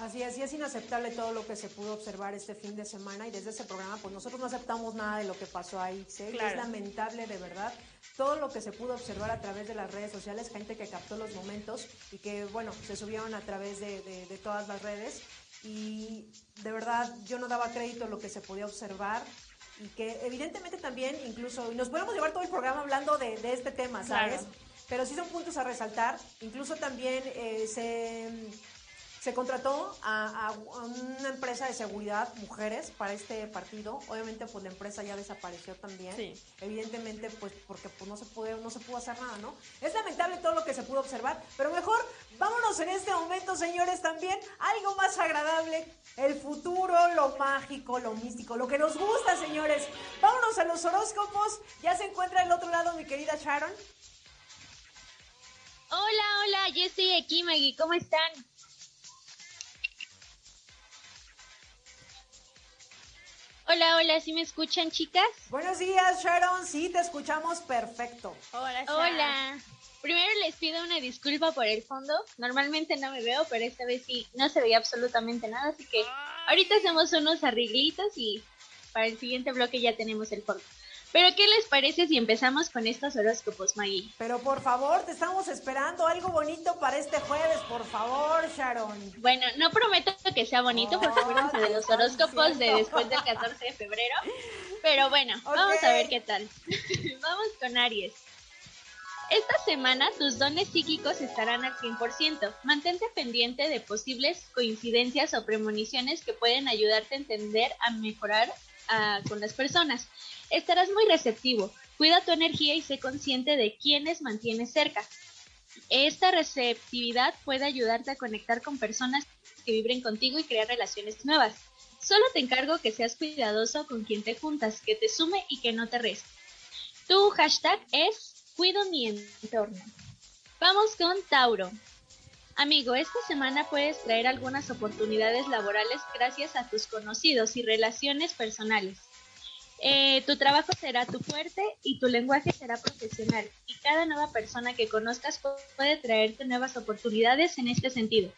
Así es, y es inaceptable todo lo que se pudo observar este fin de semana y desde ese programa, pues nosotros no aceptamos nada de lo que pasó ahí. ¿sí? Es lamentable de verdad todo lo que se pudo observar a través de las redes sociales, gente que captó los momentos y que, bueno, se subieron a través de, de todas las redes. Y de verdad yo no daba crédito a lo que se podía observar y que evidentemente también incluso, y nos podemos llevar todo el programa hablando de, este tema, ¿sabes? Pero sí son puntos a resaltar, incluso también eh, se se contrató a, una empresa de seguridad, mujeres, para este partido. Obviamente, pues la empresa ya desapareció también. Evidentemente, pues porque pues, no se pudo, no se pudo hacer nada, ¿no? Es lamentable todo lo que se pudo observar, pero mejor vámonos en este momento, señores, también algo más agradable, el futuro, lo mágico, lo místico, lo que nos gusta, señores. Vámonos a los horóscopos. Ya se encuentra del otro lado mi querida Sharon. Hola, hola, yo estoy aquí, Maggie. ¿Cómo están? Hola, hola, ¿sí me escuchan, chicas? Buenos días, Sharon. Sí, te escuchamos perfecto. Hola, Hola. Primero les pido una disculpa por el fondo. Normalmente no me veo, pero esta vez sí no se veía absolutamente nada, así que ahorita hacemos unos arreglitos y para el siguiente bloque ya tenemos el fondo. Pero ¿qué les parece si empezamos con estos horóscopos, Maggie? Pero por favor, te estamos esperando algo bonito para este jueves, por favor, Sharon. Bueno, no prometo que sea bonito, porque acuérdense de los horóscopos de después del 14 de febrero. Pero bueno, vamos a ver qué tal. [laughs] vamos con Aries. Esta semana tus dones psíquicos estarán al 100%. Mantente pendiente de posibles coincidencias o premoniciones que pueden ayudarte a entender a mejorar ah, con las personas. Estarás muy receptivo. Cuida tu energía y sé consciente de quienes mantienes cerca. Esta receptividad puede ayudarte a conectar con personas que vibren contigo y crear relaciones nuevas. Solo te encargo que seas cuidadoso con quien te juntas, que te sume y que no te reste. Tu hashtag es cuido mi entorno. Vamos con Tauro. Amigo, esta semana puedes traer algunas oportunidades laborales gracias a tus conocidos y relaciones personales. Eh, tu trabajo será tu fuerte y tu lenguaje será profesional. Y cada nueva persona que conozcas puede traerte nuevas oportunidades en este sentido.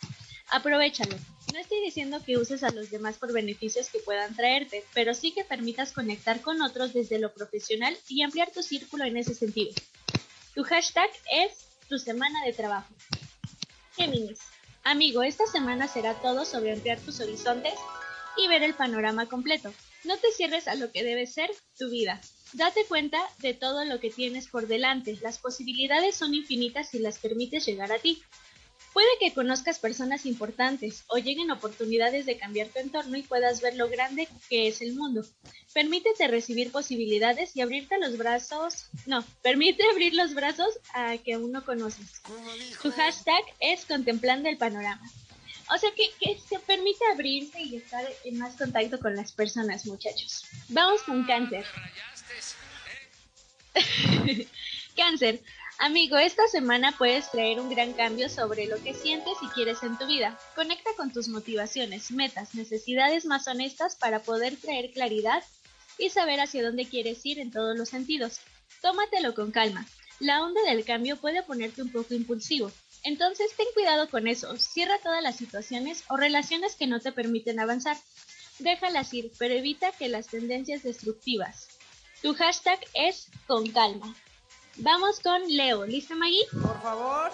Aprovechalo. No estoy diciendo que uses a los demás por beneficios que puedan traerte, pero sí que permitas conectar con otros desde lo profesional y ampliar tu círculo en ese sentido. Tu hashtag es tu semana de trabajo. Géminis. Amigo, esta semana será todo sobre ampliar tus horizontes y ver el panorama completo. No te cierres a lo que debe ser tu vida. Date cuenta de todo lo que tienes por delante. Las posibilidades son infinitas si las permites llegar a ti. Puede que conozcas personas importantes o lleguen oportunidades de cambiar tu entorno y puedas ver lo grande que es el mundo. Permítete recibir posibilidades y abrirte los brazos. No, permite [laughs] abrir los brazos a que aún no conoces. Tu hashtag es contemplando el panorama. O sea que, que se permite abrirse y estar en más contacto con las personas, muchachos. Vamos con cáncer. [laughs] cáncer. Amigo, esta semana puedes traer un gran cambio sobre lo que sientes y quieres en tu vida. Conecta con tus motivaciones, metas, necesidades más honestas para poder traer claridad y saber hacia dónde quieres ir en todos los sentidos. Tómatelo con calma. La onda del cambio puede ponerte un poco impulsivo, entonces ten cuidado con eso, cierra todas las situaciones o relaciones que no te permiten avanzar. Déjalas ir, pero evita que las tendencias destructivas. Tu hashtag es con calma. Vamos con Leo, ¿lista Maggie? Por favor.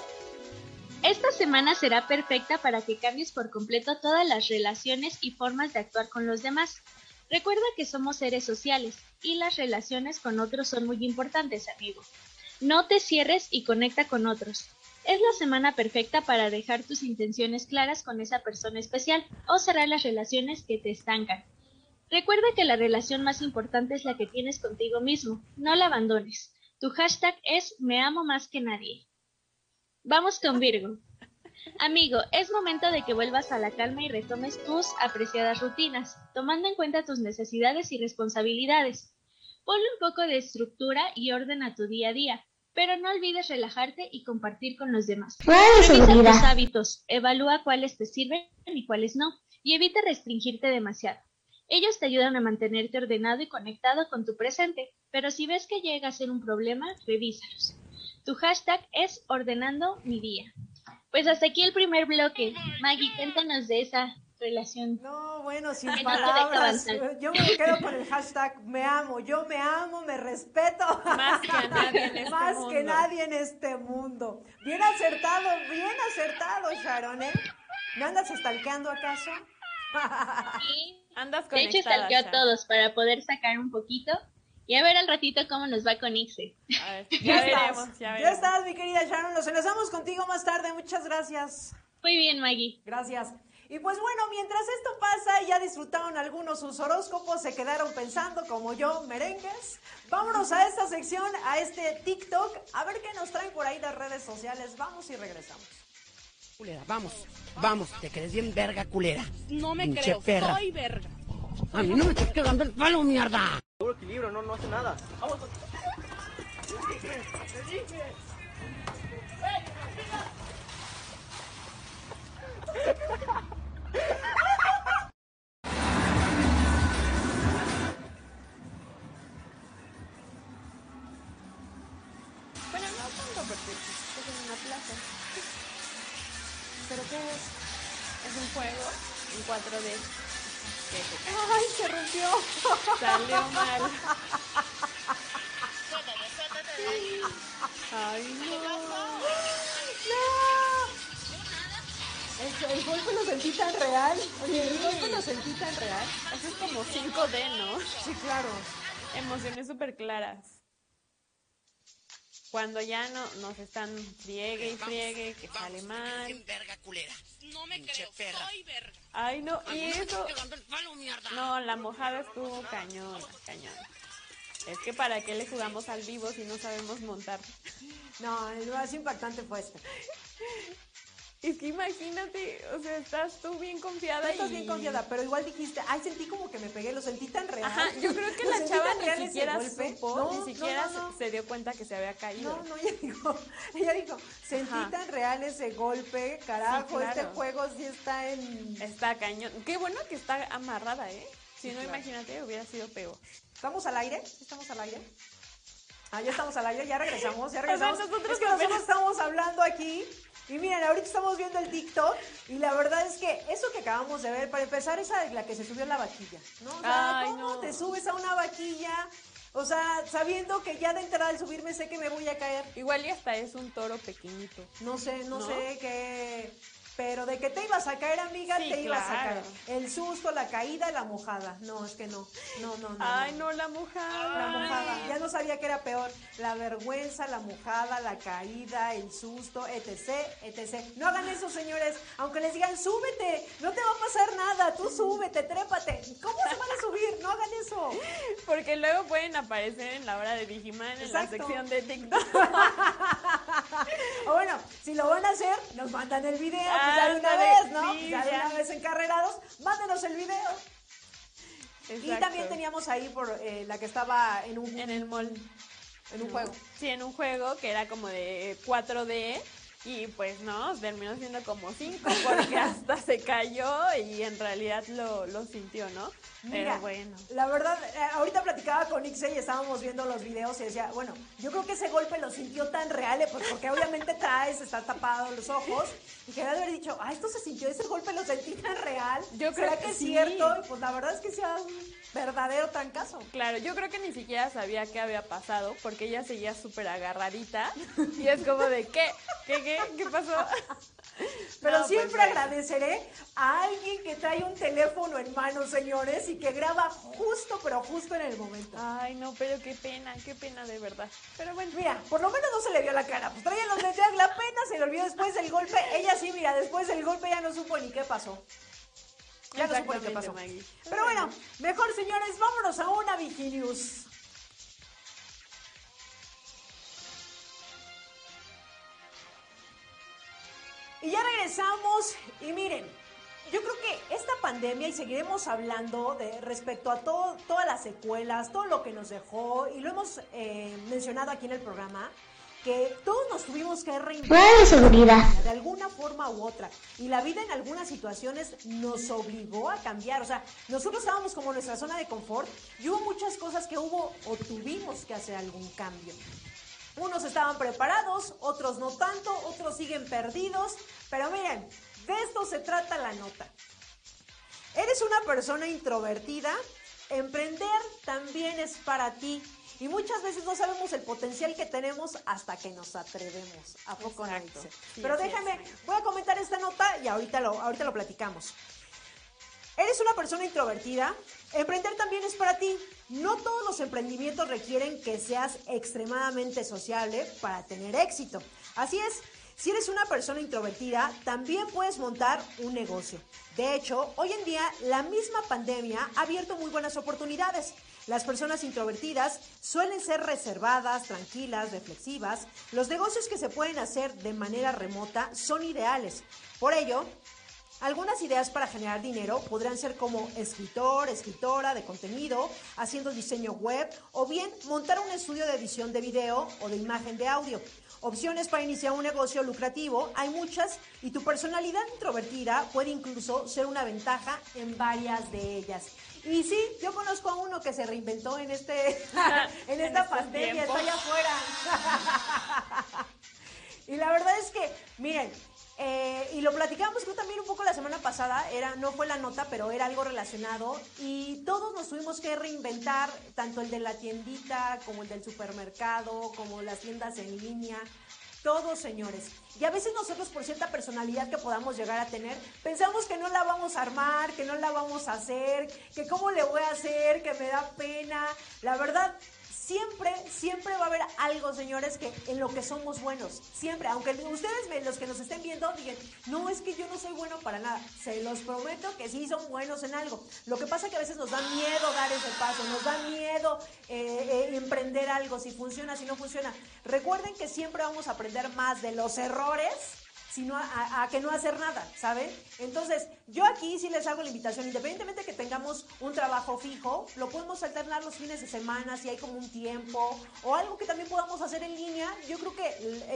Esta semana será perfecta para que cambies por completo todas las relaciones y formas de actuar con los demás. Recuerda que somos seres sociales y las relaciones con otros son muy importantes, amigo. No te cierres y conecta con otros. Es la semana perfecta para dejar tus intenciones claras con esa persona especial o cerrar las relaciones que te estancan. Recuerda que la relación más importante es la que tienes contigo mismo. No la abandones. Tu hashtag es me amo más que nadie. Vamos con Virgo. Amigo, es momento de que vuelvas a la calma y retomes tus apreciadas rutinas, tomando en cuenta tus necesidades y responsabilidades. Ponle un poco de estructura y orden a tu día a día, pero no olvides relajarte y compartir con los demás. Revisa tus hábitos, evalúa cuáles te sirven y cuáles no, y evita restringirte demasiado. Ellos te ayudan a mantenerte ordenado y conectado con tu presente, pero si ves que llega a ser un problema, revísalos. Tu hashtag es ordenando mi día. Pues hasta aquí el primer bloque. Maggie, cuéntanos de esa relación. No, bueno, sin palabras. Yo me quedo con el hashtag me amo. Yo me amo, me respeto. Más que nadie en este Más mundo. que nadie en este mundo. Bien acertado, bien acertado, Sharon, ¿eh? ¿Me andas estalqueando acaso? Sí. Andas De hecho, stalkeó a todos para poder sacar un poquito y a ver al ratito cómo nos va con Ixe. Ya ya veremos, ya ya estás, mi querida Sharon. Nos enlazamos contigo más tarde. Muchas gracias. Muy bien, Maggie. Gracias. Y pues bueno, mientras esto pasa y ya disfrutaron algunos sus horóscopos, se quedaron pensando como yo, merengues. Vámonos a esta sección, a este TikTok, a ver qué nos traen por ahí las redes sociales. Vamos y regresamos. Culera, vamos, vamos, te crees bien verga, culera. No me Pinche creo, perra. soy verga. A mí no me estás quedando el palo, mierda. Bueno, ¿Pero qué es? Un juego en 4D. que se cae. ¡Ay, se rompió! Salió mal. Ay, no. El, el golpe lo sentí tan real. Oye, el golpe lo sentí tan real. Eso es como 5D, ¿no? Sí, claro. Emociones súper claras. Cuando ya no nos están friegue y friegue, que sale mal. Verga, culera. No me creo, perra. soy verga. Ay, no, y eso. palo. No, la mojada estuvo cañona, cañona. Es que para qué le jugamos al vivo si no sabemos montar. No, el más impactante fue este. Es que imagínate, o sea, estás tú bien confiada estás y- bien confiada, pero igual dijiste, ay, sentí como que me pegué, lo sentí tan real. Ajá, yo creo que [laughs] la chava ni siquiera supo, No, ni siquiera no, no. Se, dio cuenta que se había caído. No, no, ella dijo, [laughs] ella dijo, sentí Ajá. tan real ese golpe, carajo, Sí, claro. este juego sí está en... Está cañón. Qué bueno que está amarrada, ¿eh? Si no, claro. imagínate, hubiera sido peor. ¿Estamos al aire? ¿Sí ¿Estamos al aire? Ah, ya estamos al aire, ya regresamos, ya [laughs] sea, regresamos. nosotros es que nosotros estamos hablando aquí y miren, ahorita estamos viendo el TikTok y la verdad es que eso que acabamos de ver, para empezar, esa de la que se subió a la vaquilla, ¿no? O sea, Ay, ¿cómo no. te subes a una vaquilla? O sea, sabiendo que ya de entrada al subirme sé que me voy a caer. Igual y hasta es un toro pequeñito. No sé, no, ¿No? sé qué. Pero de que te ibas a caer, amiga, Sí, te ibas a caer. El susto, la caída, la mojada. No, es que no. No, no, no. Ay, no. no, la mojada. La mojada. Ya no sabía que era peor. La vergüenza, la mojada, la caída, el susto, etc, etc. No hagan eso, señores. Aunque les digan, súbete, no te va a pasar nada. Tú súbete, trépate. ¿Cómo se van a subir? No hagan eso. Porque luego pueden aparecer en la hora de Digiman en la sección de TikTok. [laughs] O bueno, si lo van a hacer, nos mandan el video. Ya de una vez, ¿no? sí, ya una vez encarrerados, mándenos el video. Y también teníamos ahí por eh, la que estaba en un, en el mall. en un ¿no? juego. Sí, en un juego que era como de 4D y pues no, terminó siendo como 5 porque hasta se cayó y en realidad lo, lo sintió, ¿no? Mira, Pero bueno. la verdad, eh, ahorita platicaba con Ixe y estábamos viendo los videos y decía, bueno, yo creo que ese golpe lo sintió tan real, eh, pues porque obviamente traes, está tapado los ojos, y que haber dicho, ah, esto se sintió, ese golpe lo sentí tan real. Yo ¿Será creo que que es sí. cierto? Y pues la verdad es que sea un verdadero trancazo. Claro, yo creo que ni siquiera sabía qué había pasado porque ella seguía súper agarradita y es como de, ¿qué? ¿Qué, qué? Qué? ¿Qué pasó? [laughs] Pero No, pues, siempre agradeceré a alguien que trae un teléfono en mano, señores, y que graba justo, pero justo en el momento. Ay, no, pero qué pena, qué pena de verdad. Pero bueno, Mira, por lo menos no se le vio la cara. Pues traía los lentes, la pena se le olvidó después del golpe. Ella sí, mira, después del golpe ya no supo ni qué pasó. Ya no supo ni qué pasó. Maggie. Pero bueno, mejor señores, vámonos a una Viginews. Y ya regresamos y miren, yo creo que esta pandemia y seguiremos hablando de respecto a todo, todas las secuelas, todo lo que nos dejó y lo hemos eh, mencionado aquí en el programa, que todos nos tuvimos que reinventar de seguridad. de alguna forma u otra. Y la vida en algunas situaciones nos obligó a cambiar. O sea, nosotros estábamos como en nuestra zona de confort y hubo muchas cosas que hubo o tuvimos que hacer algún cambio. Unos estaban preparados, otros no tanto, otros siguen perdidos. Pero miren, de esto se trata la nota. ¿Eres una persona introvertida? Emprender también es para ti. Y muchas veces no sabemos el potencial que tenemos hasta que nos atrevemos. ¿A poco no? Sí, Pero déjame, voy a comentar esta nota y ahorita lo, ahorita lo platicamos. ¿Eres una persona introvertida? Emprender también es para ti. No todos los emprendimientos requieren que seas extremadamente sociable para tener éxito. Así es, si eres una persona introvertida, también puedes montar un negocio. De hecho, hoy en día la misma pandemia ha abierto muy buenas oportunidades. Las personas introvertidas suelen ser reservadas, tranquilas, reflexivas. Los negocios que se pueden hacer de manera remota son ideales. Por ello, algunas ideas para generar dinero podrán ser como escritor, escritora de contenido, haciendo diseño web o bien montar un estudio de edición de video o de imagen de audio. Opciones para iniciar un negocio lucrativo hay muchas y tu personalidad introvertida puede incluso ser una ventaja en varias de ellas. Y sí, yo conozco a uno que se reinventó en este [laughs] en En esta estos pandemia, está allá afuera. [laughs] Y la verdad es que, miren, eh, y lo platicamos creo también un poco la semana pasada, era, no fue la nota, pero era algo relacionado, y todos nos tuvimos que reinventar, tanto el de la tiendita, como el del supermercado, como las tiendas en línea, todos señores. Y a veces nosotros por cierta personalidad que podamos llegar a tener, pensamos que no la vamos a armar, que no la vamos a hacer, que cómo le voy a hacer, que me da pena. La verdad, siempre, siempre va a haber algo, señores, que en lo que somos buenos. Siempre, aunque ustedes los que nos estén viendo, digan, no, es que yo no soy bueno para nada. Se los prometo que sí son buenos en algo. Lo que pasa es que a veces nos da miedo dar ese paso, nos da miedo eh, eh, emprender algo, si funciona, si no funciona. Recuerden que siempre vamos a aprender más de los errores sino a, que no hacer nada, ¿saben? Entonces, yo aquí sí les hago la invitación, independientemente de que tengamos un trabajo fijo, lo podemos alternar los fines de semana, si hay como un tiempo, o algo que también podamos hacer en línea. Yo creo que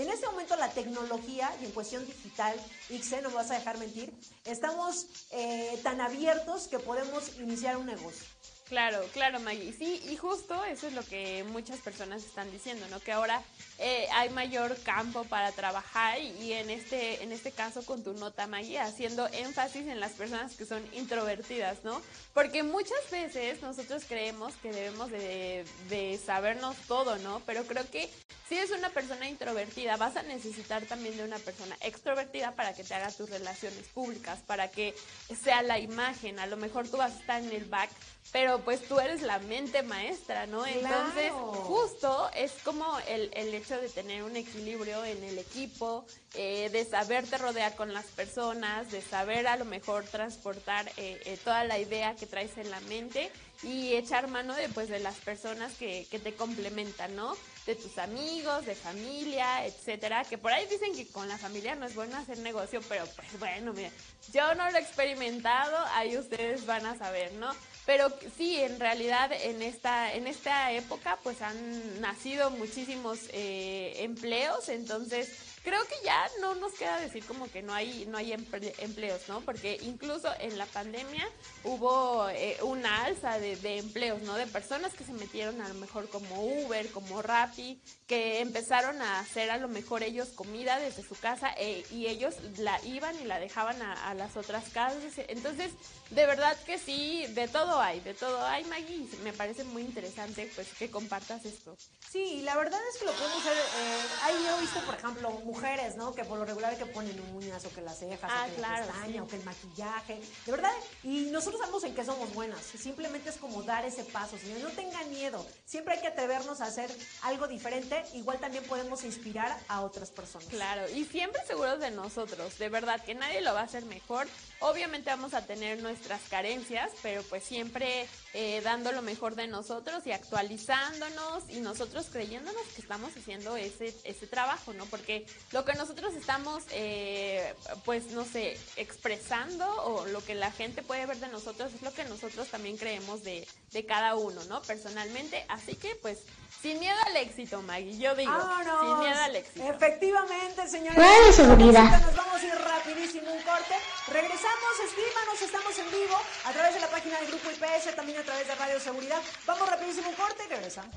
en este momento la tecnología y en cuestión digital, Ixe, no me vas a dejar mentir, estamos eh, tan abiertos que podemos iniciar un negocio. Claro, claro, Maggie. Sí, y justo eso es lo que muchas personas están diciendo, ¿no? Que ahora eh, hay mayor campo para trabajar y, en este en este caso con tu nota, Maggie, haciendo énfasis en las personas que son introvertidas, ¿no? Porque muchas veces nosotros creemos que debemos de, sabernos todo, ¿no? Pero creo que si eres una persona introvertida, vas a necesitar también de una persona extrovertida para que te haga tus relaciones públicas, para que sea la imagen. A lo mejor tú vas a estar en el back, pero pues tú eres la mente maestra, ¿no? Entonces, justo es como el, el hecho de tener un equilibrio en el equipo, eh, de saberte rodear con las personas, de saber a lo mejor transportar eh, eh, toda la idea que traes en la mente y echar mano de pues de las personas que, que te complementan, ¿no? De tus amigos, de familia, etcétera, que por ahí dicen que con la familia no es bueno hacer negocio, pero pues bueno, mira, yo no lo he experimentado, ahí ustedes van a saber, ¿no? Pero sí, en realidad en esta, en esta época pues han nacido muchísimos eh, empleos, entonces creo que ya no nos queda decir como que no hay, no hay emple- empleos, ¿no? Porque incluso en la pandemia hubo eh, una alza de, de empleos, ¿no? De personas que se metieron a lo mejor como Uber, como Rappi, que empezaron a hacer a lo mejor ellos comida desde su casa eh, y ellos la iban y la dejaban a, a las otras casas. Entonces, de verdad que sí, de todo hay, de todo hay, Maggie. Me parece muy interesante pues que compartas esto. Sí, la verdad es que lo podemos hacer. eh, ahí yo he visto, por ejemplo, mujeres mujeres, ¿no? Que por lo regular que ponen uñas o que las cejas Ah, o que claro, la pestaña sí. o que el maquillaje. De verdad, y nosotros sabemos en qué somos buenas. Simplemente es como dar ese paso, señores. No tengan miedo. Siempre hay que atrevernos a hacer algo diferente. Igual también podemos inspirar a otras personas. Claro, y siempre seguros de nosotros, de verdad que nadie lo va a hacer mejor. Obviamente vamos a tener nuestras carencias, pero pues siempre eh, dando lo mejor de nosotros y actualizándonos y nosotros creyéndonos que estamos haciendo ese, ese trabajo, ¿no? Porque lo que nosotros estamos, eh, pues no sé, expresando o lo que la gente puede ver de nosotros es lo que nosotros también creemos de, de cada uno, ¿no? Personalmente, así que pues sin miedo al éxito, Maggie, yo digo, sin miedo al éxito. Efectivamente, señores. Seguridad. Nos vamos a ir rapidísimo un corte. Regresamos, escríbanos, estamos en vivo a través de la página del Grupo IPS, también a través de Radio Seguridad. Vamos rapidísimo un corte y regresamos.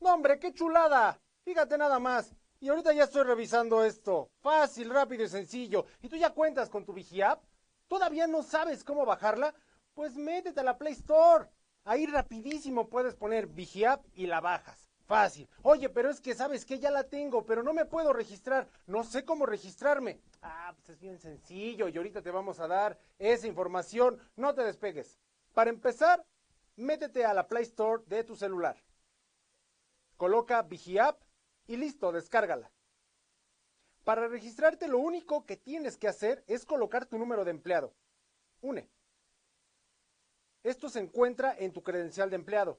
No, hombre, qué chulada. Fíjate nada más. Y ahorita ya estoy revisando esto. Fácil, rápido y sencillo. ¿Y tú ya cuentas con tu VigiApp? ¿Todavía no sabes cómo bajarla? Pues métete a la Play Store. Ahí rapidísimo puedes poner VigiApp y la bajas. Fácil. Oye, pero es que sabes que ya la tengo, pero no me puedo registrar. No sé cómo registrarme. Ah, pues es bien sencillo y ahorita te vamos a dar esa información. No te despegues. Para empezar, métete a la Play Store de tu celular. Coloca VigiApp y listo, descárgala. Para registrarte lo único que tienes que hacer es colocar tu número de empleado. UNE. Esto se encuentra en tu credencial de empleado.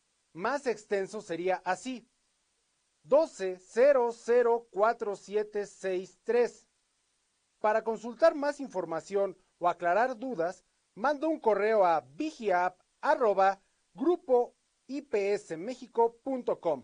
más extenso sería así. 12004763. Para consultar más información o aclarar dudas, manda un correo a vigiap@grupoipsmexico.com.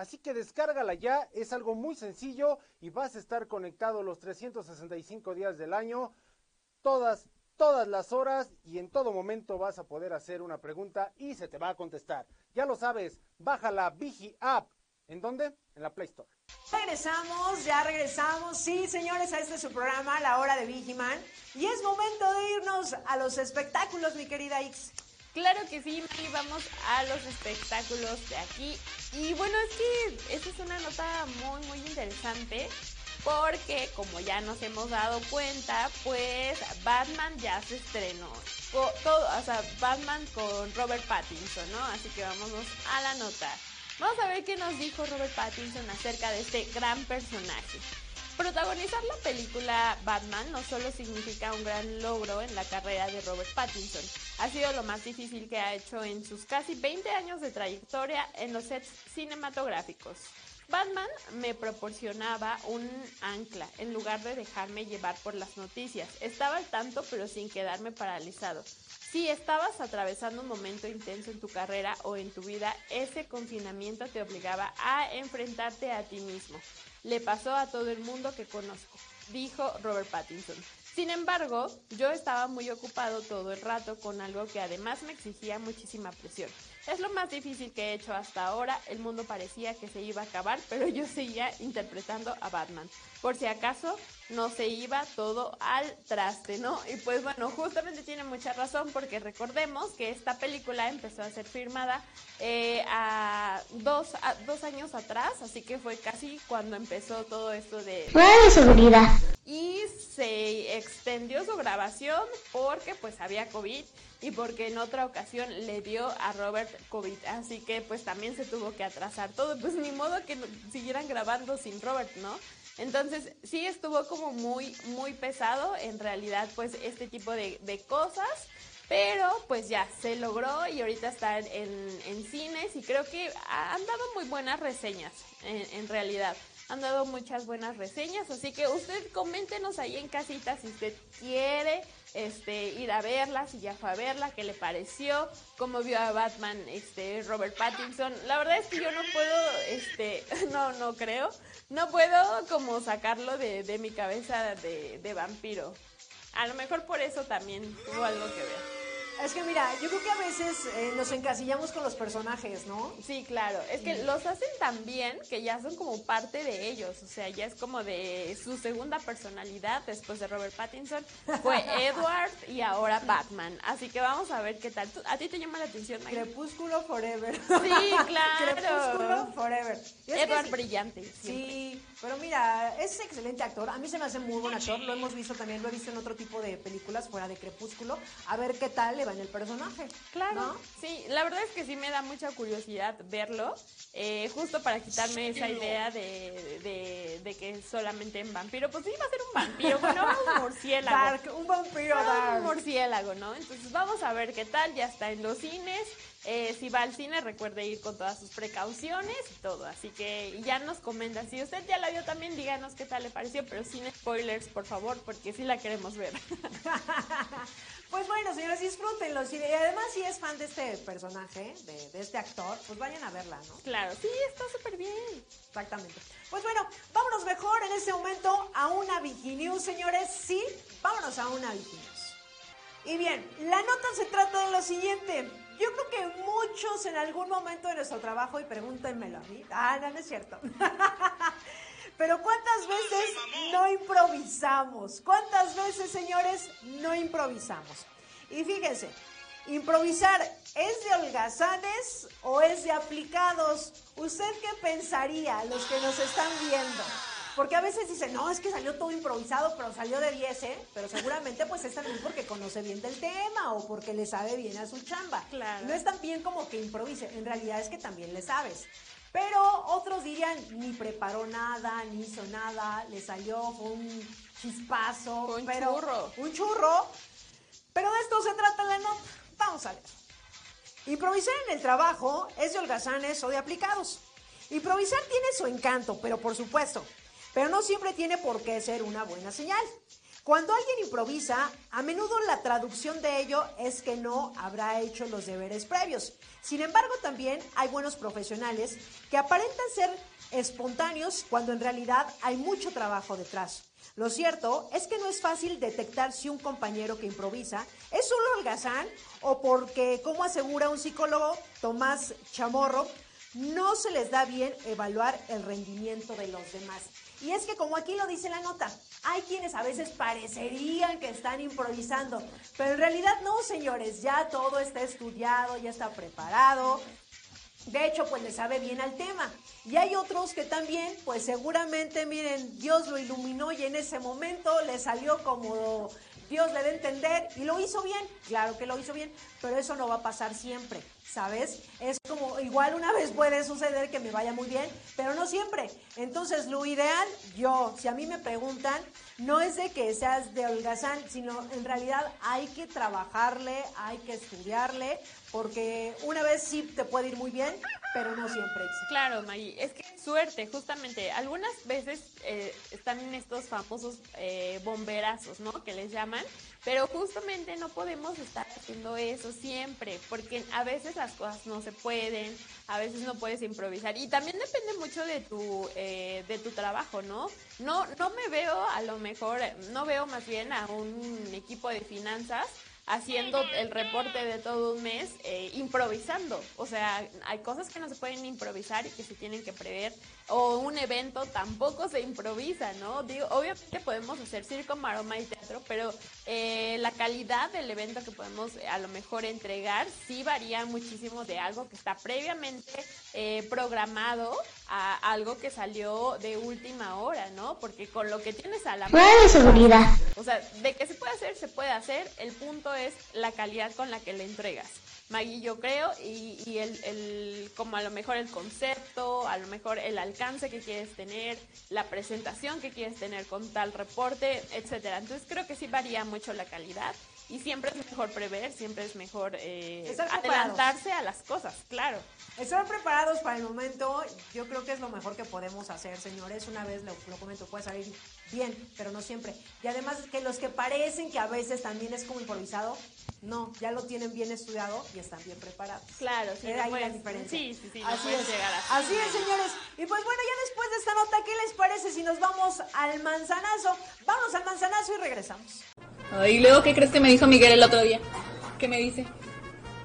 Así que descárgala ya, es algo muy sencillo y vas a estar conectado los 365 días del año, todas, todas las horas y en todo momento vas a poder hacer una pregunta y se te va a contestar. Ya lo sabes, baja la Vigi App. ¿En dónde? En la Play Store. Regresamos, ya regresamos. Sí, señores, a este es su programa, La Hora de Vigiman. Y es momento de irnos a los espectáculos, mi querida Ix. Claro que sí, Mari, vamos a los espectáculos de aquí. Y bueno, es que esta es una nota muy, muy interesante. Porque, como ya nos hemos dado cuenta, pues Batman ya se estrenó. Todo, o sea, Batman con Robert Pattinson, ¿no? Así que vámonos a la nota. Vamos a ver qué nos dijo Robert Pattinson acerca de este gran personaje. Protagonizar la película Batman no solo significa un gran logro en la carrera de Robert Pattinson, ha sido lo más difícil que ha hecho en sus casi 20 años de trayectoria en los sets cinematográficos. Batman me proporcionaba un ancla en lugar de dejarme llevar por las noticias. Estaba al tanto pero sin quedarme paralizado. Si estabas atravesando un momento intenso en tu carrera o en tu vida, ese confinamiento te obligaba a enfrentarte a ti mismo. Le pasó a todo el mundo que conozco, dijo Robert Pattinson. Sin embargo, yo estaba muy ocupado todo el rato con algo que además me exigía muchísima presión. Es lo más difícil que he hecho hasta ahora. El mundo parecía que se iba a acabar, pero yo seguía interpretando a Batman. Por si acaso no se iba todo al traste, ¿no? Y pues bueno, justamente tiene mucha razón porque recordemos que esta película empezó a ser firmada eh, a, dos, dos años atrás, así que fue casi cuando empezó todo esto de... de seguridad. Y se extendió su grabación porque pues había COVID y porque en otra ocasión le dio a Robert COVID. Así que pues también se tuvo que atrasar todo. Pues ni modo que siguieran grabando sin Robert, ¿no? Entonces sí estuvo como muy, muy pesado en realidad pues este tipo de, cosas. Pero pues ya, se logró y ahorita está en, cines y creo que han dado muy buenas reseñas en realidad han dado muchas buenas reseñas, así que usted coméntenos ahí en casita si usted quiere este, ir a verla, si ya fue a verla, qué le pareció, cómo vio a Batman, este, Robert Pattinson. La verdad es que yo no puedo, este, [laughs] no, no creo, no puedo como sacarlo de, de mi cabeza de, de vampiro. A lo mejor por eso también tuvo algo que ver. Es que mira, yo creo que a veces eh, nos encasillamos con los personajes, ¿no? Sí, claro. Es que los hacen tan bien que ya son como parte de ellos. O sea, ya es como de su segunda personalidad después de Robert Pattinson. Fue [laughs] Edward y ahora Batman. Así que vamos a ver qué tal. ¿A ti te llama la atención, Crepúsculo Forever. Sí, [laughs] claro. Crepúsculo Forever. Edward brillante. Sí, pero mira, es excelente actor. A mí se me hace muy buen actor. Lo hemos visto también, lo he visto en otro tipo de películas fuera de Crepúsculo. A ver qué tal le en el personaje. Claro. Sí, la verdad es que sí me da mucha curiosidad verlo, eh, justo para quitarme esa idea de, de, que solamente en vampiro, pues sí va a ser un vampiro, bueno, un murciélago. un vampiro Un murciélago, ¿no? Entonces vamos a ver qué tal, ya está en los cines. Eh, si va al cine, recuerde ir con todas sus precauciones y todo. Así que ya nos comenta. Si usted ya la vio también, díganos qué tal le pareció, pero sin spoilers, por favor, porque sí la queremos ver. [laughs] Pues bueno, señores, disfrútenlo. Y además, si es fan de este personaje, de, este actor, pues vayan a verla, ¿no? Claro, sí, está súper bien. Exactamente. Pues bueno, vámonos mejor en este momento a una Viginews, señores. Sí, vámonos a una Viginews. Y bien, la nota se trata de lo siguiente. Yo creo que muchos en algún momento de nuestro trabajo, y pregúntenmelo a mí, ah, no, no es cierto. [laughs] Pero ¿cuántas veces no improvisamos? ¿Cuántas veces, señores, no improvisamos? Y fíjense, improvisar es de holgazanes o es de aplicados. ¿Usted qué pensaría, los que nos están viendo? Porque a veces dicen, no, es que salió todo improvisado, pero salió de 10, ¿eh? Pero seguramente pues es también porque conoce bien del tema o porque le sabe bien a su chamba. Claro. No es tan bien como que improvise, en realidad es que también le sabes. Pero otros dirían, ni preparó nada, ni hizo nada, le salió, un chispazo. un churro. Un churro. Pero de esto se trata la nota. Vamos a ver. Improvisar en el trabajo es de holgazanes o de aplicados. Improvisar tiene su encanto, pero por supuesto, pero no siempre tiene por qué ser una buena señal. Cuando alguien improvisa, a menudo la traducción de ello es que no habrá hecho los deberes previos. Sin embargo, también hay buenos profesionales que aparentan ser espontáneos cuando en realidad hay mucho trabajo detrás. Lo cierto es que no es fácil detectar si un compañero que improvisa es solo holgazán o porque, como asegura un psicólogo, Tomás Chamorro, no se les da bien evaluar el rendimiento de los demás. Y es que como aquí lo dice la nota, hay quienes a veces parecerían que están improvisando, pero en realidad no, señores, ya todo está estudiado, ya está preparado. De hecho, pues le sabe bien al tema. Y hay otros que también, pues seguramente, miren, Dios lo iluminó y en ese momento le salió como Dios le dé entender y lo hizo bien. Claro que lo hizo bien, pero eso no va a pasar siempre. ¿sabes? Es como, igual una vez puede suceder que me vaya muy bien, pero no siempre. Entonces, lo ideal, yo, si a mí me preguntan, no es de que seas de holgazán, sino en realidad hay que trabajarle, hay que estudiarle, porque una vez sí te puede ir muy bien, pero no siempre. Claro, Maggie, es que suerte, justamente. Algunas veces eh, están estos famosos eh, bomberazos, ¿no? Que les llaman, pero justamente no podemos estar haciendo eso siempre, porque a veces las cosas no se pueden, a veces no puedes improvisar y también depende mucho de tu eh, de tu trabajo, ¿no? No no me veo a lo mejor, no veo más bien a un equipo de finanzas haciendo el reporte de todo un mes eh, improvisando. O sea, hay cosas que no se pueden improvisar y que se tienen que prever. O un evento tampoco se improvisa, ¿no? Digo, obviamente podemos hacer circo, maroma y teatro, pero eh, la calidad del evento que podemos a lo mejor entregar sí varía muchísimo de algo que está previamente eh, programado a algo que salió de última hora, ¿no? Porque con lo que tienes a la mano... de seguridad. O sea, de que se puede hacer, se puede hacer. El punto es la calidad con la que le entregas. Maggie, yo creo, y, el, el, como a lo mejor el concepto, a lo mejor el alcance que quieres tener, la presentación que quieres tener con tal reporte, etcétera. Entonces creo que sí varía mucho la calidad y siempre es mejor prever, siempre es mejor eh, adelantarse a las cosas, claro. Estar preparados para el momento, yo creo que es lo mejor que podemos hacer, señores. Una vez lo, lo comento, puede salir bien, pero no siempre. Y además que los que parecen que a veces también es como improvisado, no, ya lo tienen bien estudiado y están bien preparados. Claro, sí. Era ahí la diferencia. Sí, sí, sí. Así es. así. es, señores. Y pues bueno, ya después de esta nota, ¿qué les parece si nos vamos al manzanazo? Vamos al manzanazo y regresamos. Ay, luego, ¿qué crees que me dijo Miguel el otro día? ¿Qué me dice?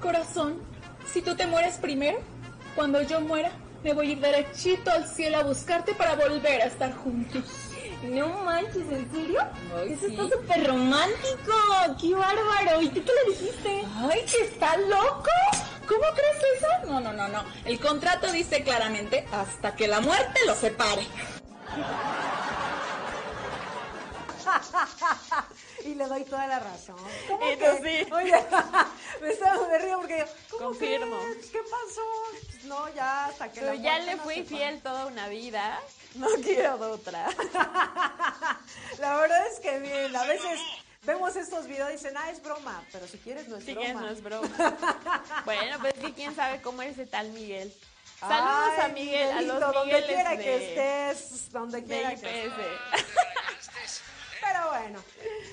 Corazón, si tú te mueres primero, cuando yo muera, me voy a ir derechito al cielo a buscarte para volver a estar juntos. No manches, ¿en serio? Eso está súper romántico. ¡Qué bárbaro! ¿Y tú qué le dijiste? ¡Ay, que está loco! ¿Cómo crees eso? No, no, no, no. El contrato dice claramente hasta que la muerte lo separe. [laughs] y le doy toda la razón. ¿Cómo que? Sí. [laughs] Oye, [laughs] me estaba de río porque ¿cómo Confirmo. ¿Qué pasó? Pues no, ya hasta que Pero ya le fui fiel toda una vida. No [laughs] quiero de otra. la verdad es que bien, a veces vemos estos videos y dicen, ah, es broma, pero si quieres no es si broma. no es broma. bueno, pues que quién sabe cómo es ese tal Miguel. Saludos a Miguel, a los donde quiera que estés, donde quiera que estés. Pero bueno,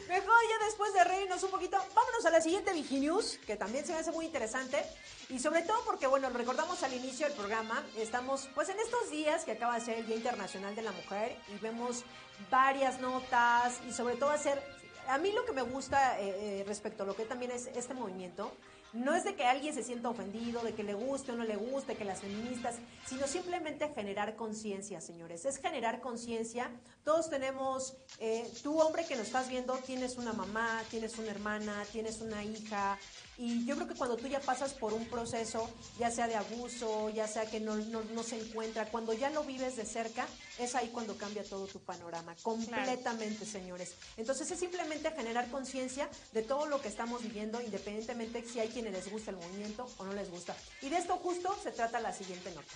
mejor ya después de reírnos un poquito, vámonos a la siguiente Viginews, que también se me hace muy interesante. Y sobre todo porque, bueno, recordamos al inicio del programa, estamos pues en estos días que acaba de ser el Día Internacional de la Mujer y vemos varias notas y sobre todo hacer... A mí lo que me gusta eh, eh, respecto a lo que también es este movimiento no es de que alguien se sienta ofendido, de que le guste o no le guste, que las feministas, sino simplemente generar conciencia, señores. Es generar conciencia. Todos tenemos, eh, tú hombre que nos estás viendo, tienes una mamá, tienes una hermana, tienes una hija, y yo creo que cuando tú ya pasas por un proceso, ya sea de abuso, ya sea que no, no, se encuentra, cuando ya lo vives de cerca, es ahí cuando cambia todo tu panorama, completamente, señores. Entonces es simplemente generar conciencia de todo lo que estamos viviendo, independientemente si hay quienes les gusta el movimiento o no les gusta. Y de esto justo se trata la siguiente nota.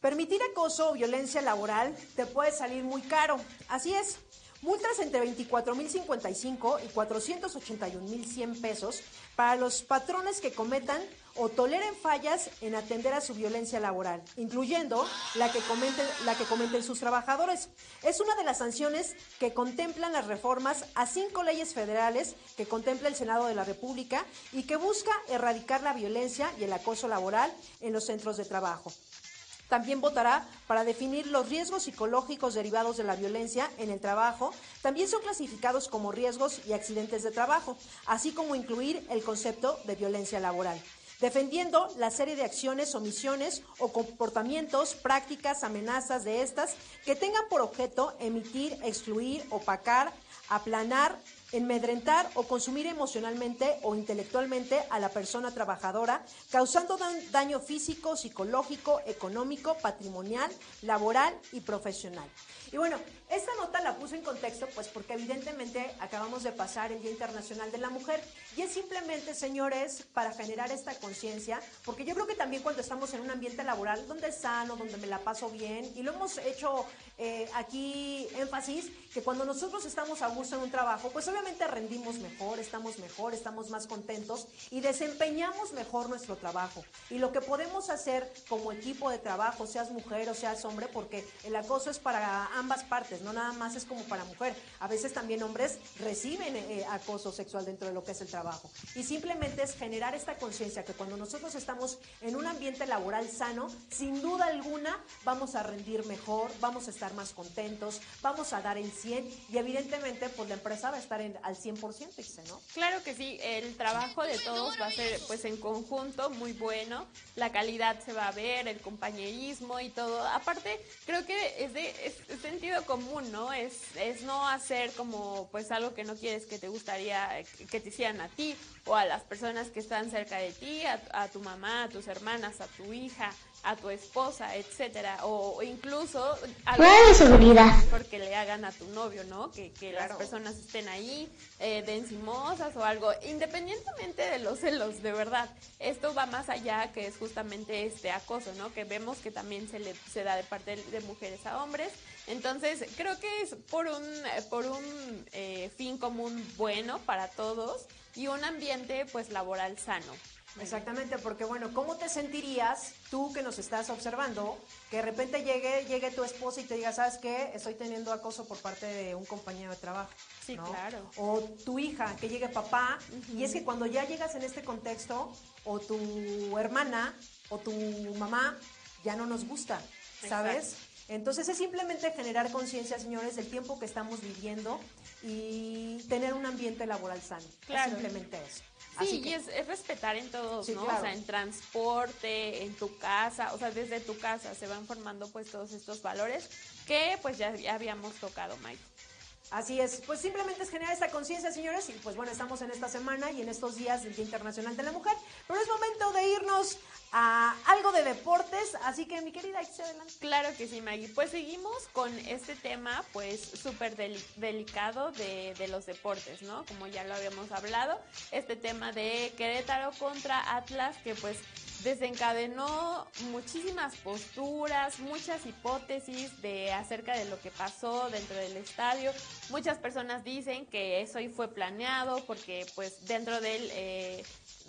Permitir acoso o violencia laboral te puede salir muy caro. Así es. Multas entre 24.055 y 481.100 pesos para los patrones que cometan o toleren fallas en atender a su violencia laboral, incluyendo la que, que cometen sus trabajadores. Es una de las sanciones que contemplan las reformas a cinco leyes federales que contempla el Senado de la República y que busca erradicar la violencia y el acoso laboral en los centros de trabajo. También votará para definir los riesgos psicológicos derivados de la violencia en el trabajo. También son clasificados como riesgos y accidentes de trabajo, así como incluir el concepto de violencia laboral defendiendo la serie de acciones, omisiones o comportamientos, prácticas, amenazas de estas que tengan por objeto emitir, excluir, opacar, aplanar, enmedrentar o consumir emocionalmente o intelectualmente a la persona trabajadora, causando daño físico, psicológico, económico, patrimonial, laboral y profesional. Y bueno, esta nota la puse en contexto, pues porque evidentemente acabamos de pasar el Día Internacional de la Mujer y es simplemente, señores, para generar esta conciencia, porque yo creo que también cuando estamos en un ambiente laboral donde es sano, donde me la paso bien, y lo hemos hecho eh, aquí énfasis, que cuando nosotros estamos a gusto en un trabajo, pues obviamente rendimos mejor, estamos mejor, estamos más contentos y desempeñamos mejor nuestro trabajo. Y lo que podemos hacer como equipo de trabajo, seas mujer o seas hombre, porque el acoso es para ambas partes, no nada más es como para mujer. A veces también hombres reciben eh, acoso sexual dentro de lo que es el trabajo. Y simplemente es generar esta conciencia que cuando nosotros estamos en un ambiente laboral sano, sin duda alguna vamos a rendir mejor, vamos a estar más contentos, vamos a dar el 100 y evidentemente pues la empresa va a estar en, al 100%, dice, ¿no? Claro que sí, el trabajo de todos va a ser pues en conjunto muy bueno, la calidad se va a ver, el compañerismo y todo. Aparte, creo que es de, es, sentido común, ¿no? Es, es no hacer como pues algo que no quieres que te gustaría que te hicieran a ti o a las personas que están cerca de ti, a, a tu mamá, a tus hermanas, a tu hija, a tu esposa, etcétera, o incluso algo porque le hagan a tu novio, ¿no? Que, que las personas estén ahí eh, de encimosas o algo, independientemente de los celos, de verdad. Esto va más allá que es justamente este acoso, ¿no? Que vemos que también se le se da de parte de mujeres a hombres. Entonces, creo que es por un por un eh, fin común bueno para todos y un ambiente pues laboral sano. Exactamente, porque bueno, ¿cómo te sentirías tú que nos estás observando, que de repente llegue, llegue tu esposa y te diga, ¿sabes qué? Estoy teniendo acoso por parte de un compañero de trabajo. Sí, claro. O tu hija, que llegue papá, y es que cuando ya llegas en este contexto, o tu hermana, o tu mamá, ya no nos gusta, ¿sabes? Entonces es simplemente generar conciencia, señores, del tiempo que estamos viviendo y tener un ambiente laboral sano. Claro. simplemente eso. Sí, y es, respetar en todos, ¿no? O sea, en transporte, en tu casa, o sea, desde tu casa se van formando pues todos estos valores que pues ya, ya habíamos tocado, Mike. Así es, pues simplemente es generar esta conciencia, señores, y pues bueno, estamos en esta semana y en estos días del Día Internacional de la Mujer, pero es momento de irnos a algo de deportes, así que mi querida Ixi, adelante. Claro que sí, Maggie. Pues seguimos con este tema, pues súper delicado de, de, los deportes, ¿no? Como ya lo habíamos hablado, este tema de Querétaro contra Atlas, que pues desencadenó muchísimas posturas, muchas hipótesis de acerca de lo que pasó dentro del estadio. Muchas personas dicen que eso fue planeado porque pues dentro del eh,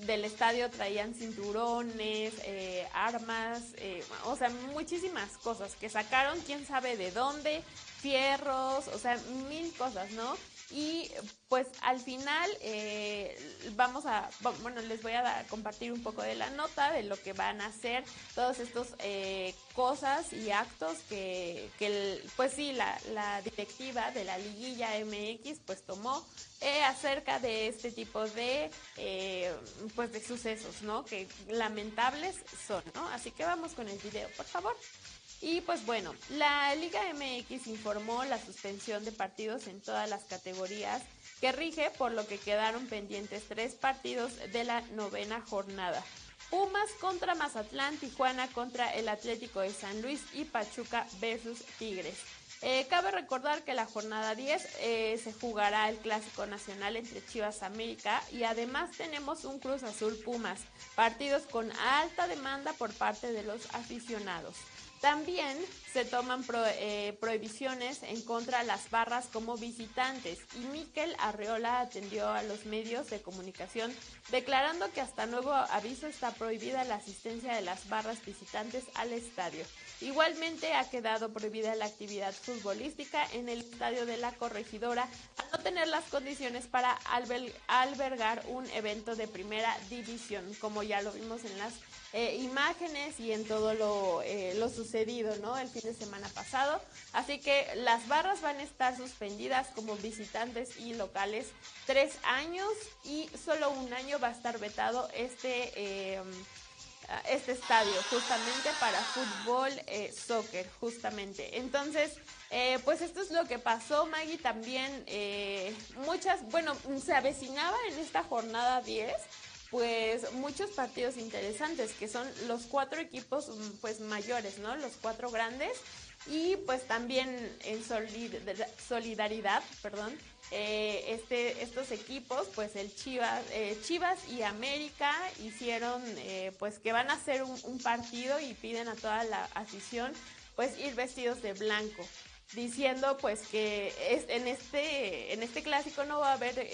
del estadio traían cinturones, eh, armas, eh, o sea, muchísimas cosas que sacaron, quién sabe de dónde, fierros, o sea, mil cosas, ¿no? Y pues al final eh, vamos a, bueno, les voy a compartir un poco de la nota de lo que van a hacer todos estos eh, cosas y actos que, que pues sí, la, la, directiva de la liguilla MX pues tomó eh, acerca de este tipo de, pues de sucesos, ¿no? Que lamentables son, ¿no? Así que vamos con el video, por favor. Y pues bueno, la Liga MX informó la suspensión de partidos en todas las categorías que rige, por lo que quedaron pendientes tres partidos de la novena jornada. Pumas contra Mazatlán, Tijuana contra el Atlético de San Luis y Pachuca versus Tigres. Eh, cabe recordar que la jornada 10 eh, se jugará el Clásico Nacional entre Chivas América y además tenemos un Cruz Azul Pumas, partidos con alta demanda por parte de los aficionados. También se toman eh, prohibiciones en contra de las barras como visitantes y Miquel Arreola atendió a los medios de comunicación declarando que hasta nuevo aviso está prohibida la asistencia de las barras visitantes al estadio. Igualmente ha quedado prohibida la actividad futbolística en el estadio de la corregidora a no tener las condiciones para albergar un evento de primera división, como ya lo vimos en las eh, imágenes y en todo lo, eh, sucedido, ¿no? El fin de semana pasado. Así que las barras van a estar suspendidas como visitantes y locales tres años y solo un año va a estar vetado este... Eh, este estadio justamente para fútbol, eh, soccer, justamente. Entonces, eh, pues esto es lo que pasó, Maggie, también eh, muchas, bueno, se avecinaba en esta jornada 10 pues muchos partidos interesantes que son los cuatro equipos pues mayores, ¿no? Los cuatro grandes y pues también en solidaridad, perdón, eh, este, estos equipos, pues el Chivas, eh, Chivas y América hicieron eh, pues que van a hacer un, partido y piden a toda la afición pues ir vestidos de blanco diciendo pues que es, en este en este clásico no va a haber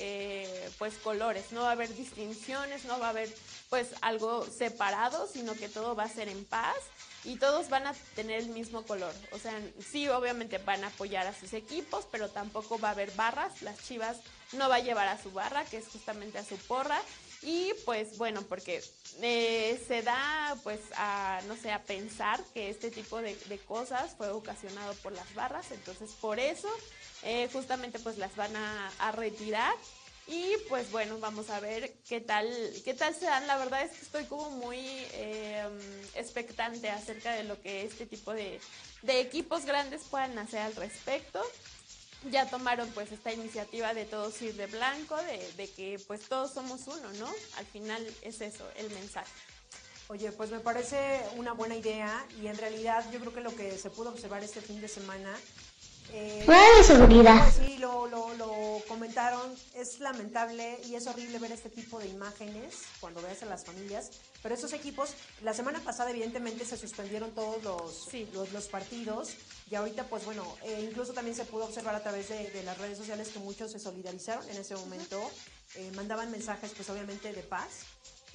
pues colores no va a haber distinciones no va a haber pues algo separado sino que todo va a ser en paz y todos van a tener el mismo color. O sea, sí, obviamente van a apoyar a sus equipos, pero tampoco va a haber barras. Las Chivas no va a llevar a su barra, que es justamente a su porra. Y pues bueno, porque eh, se da pues a, no sé, a pensar que este tipo de, cosas fue ocasionado por las barras. Entonces por eso eh, justamente pues las van a, retirar y pues bueno, vamos a ver qué tal, qué tal se dan. La verdad es que estoy como muy eh, expectante acerca de lo que este tipo de, equipos grandes puedan hacer al respecto. Ya tomaron pues esta iniciativa de todos ir de blanco, de, de que pues todos somos uno, ¿no? Al final es eso, el mensaje. Oye, pues me parece una buena idea y en realidad yo creo que lo que se pudo observar este fin de semana eh, de seguridad. Sí, lo, lo, lo, comentaron. Es lamentable y es horrible ver este tipo de imágenes cuando veas a las familias. Pero esos equipos, la semana pasada evidentemente se suspendieron todos los, los, los, partidos y ahorita pues bueno, eh, incluso también se pudo observar a través de, de, las redes sociales que muchos se solidarizaron en ese momento, eh, mandaban mensajes pues obviamente de paz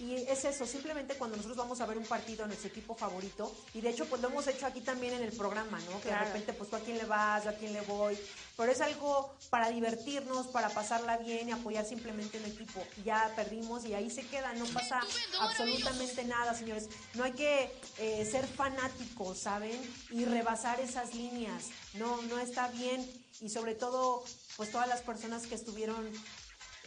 y es eso, simplemente cuando nosotros vamos a ver un partido a nuestro equipo favorito, y de hecho pues lo hemos hecho aquí también en el programa, ¿no? Que de repente pues tú a quién le vas, yo a quién le voy, pero es algo para divertirnos, para pasarla bien y apoyar simplemente un equipo. Ya perdimos y ahí se queda, no pasa absolutamente nada, señores. No hay que eh, ser fanáticos, ¿saben? Y rebasar esas líneas. No, no está bien. Y sobre todo, pues todas las personas que estuvieron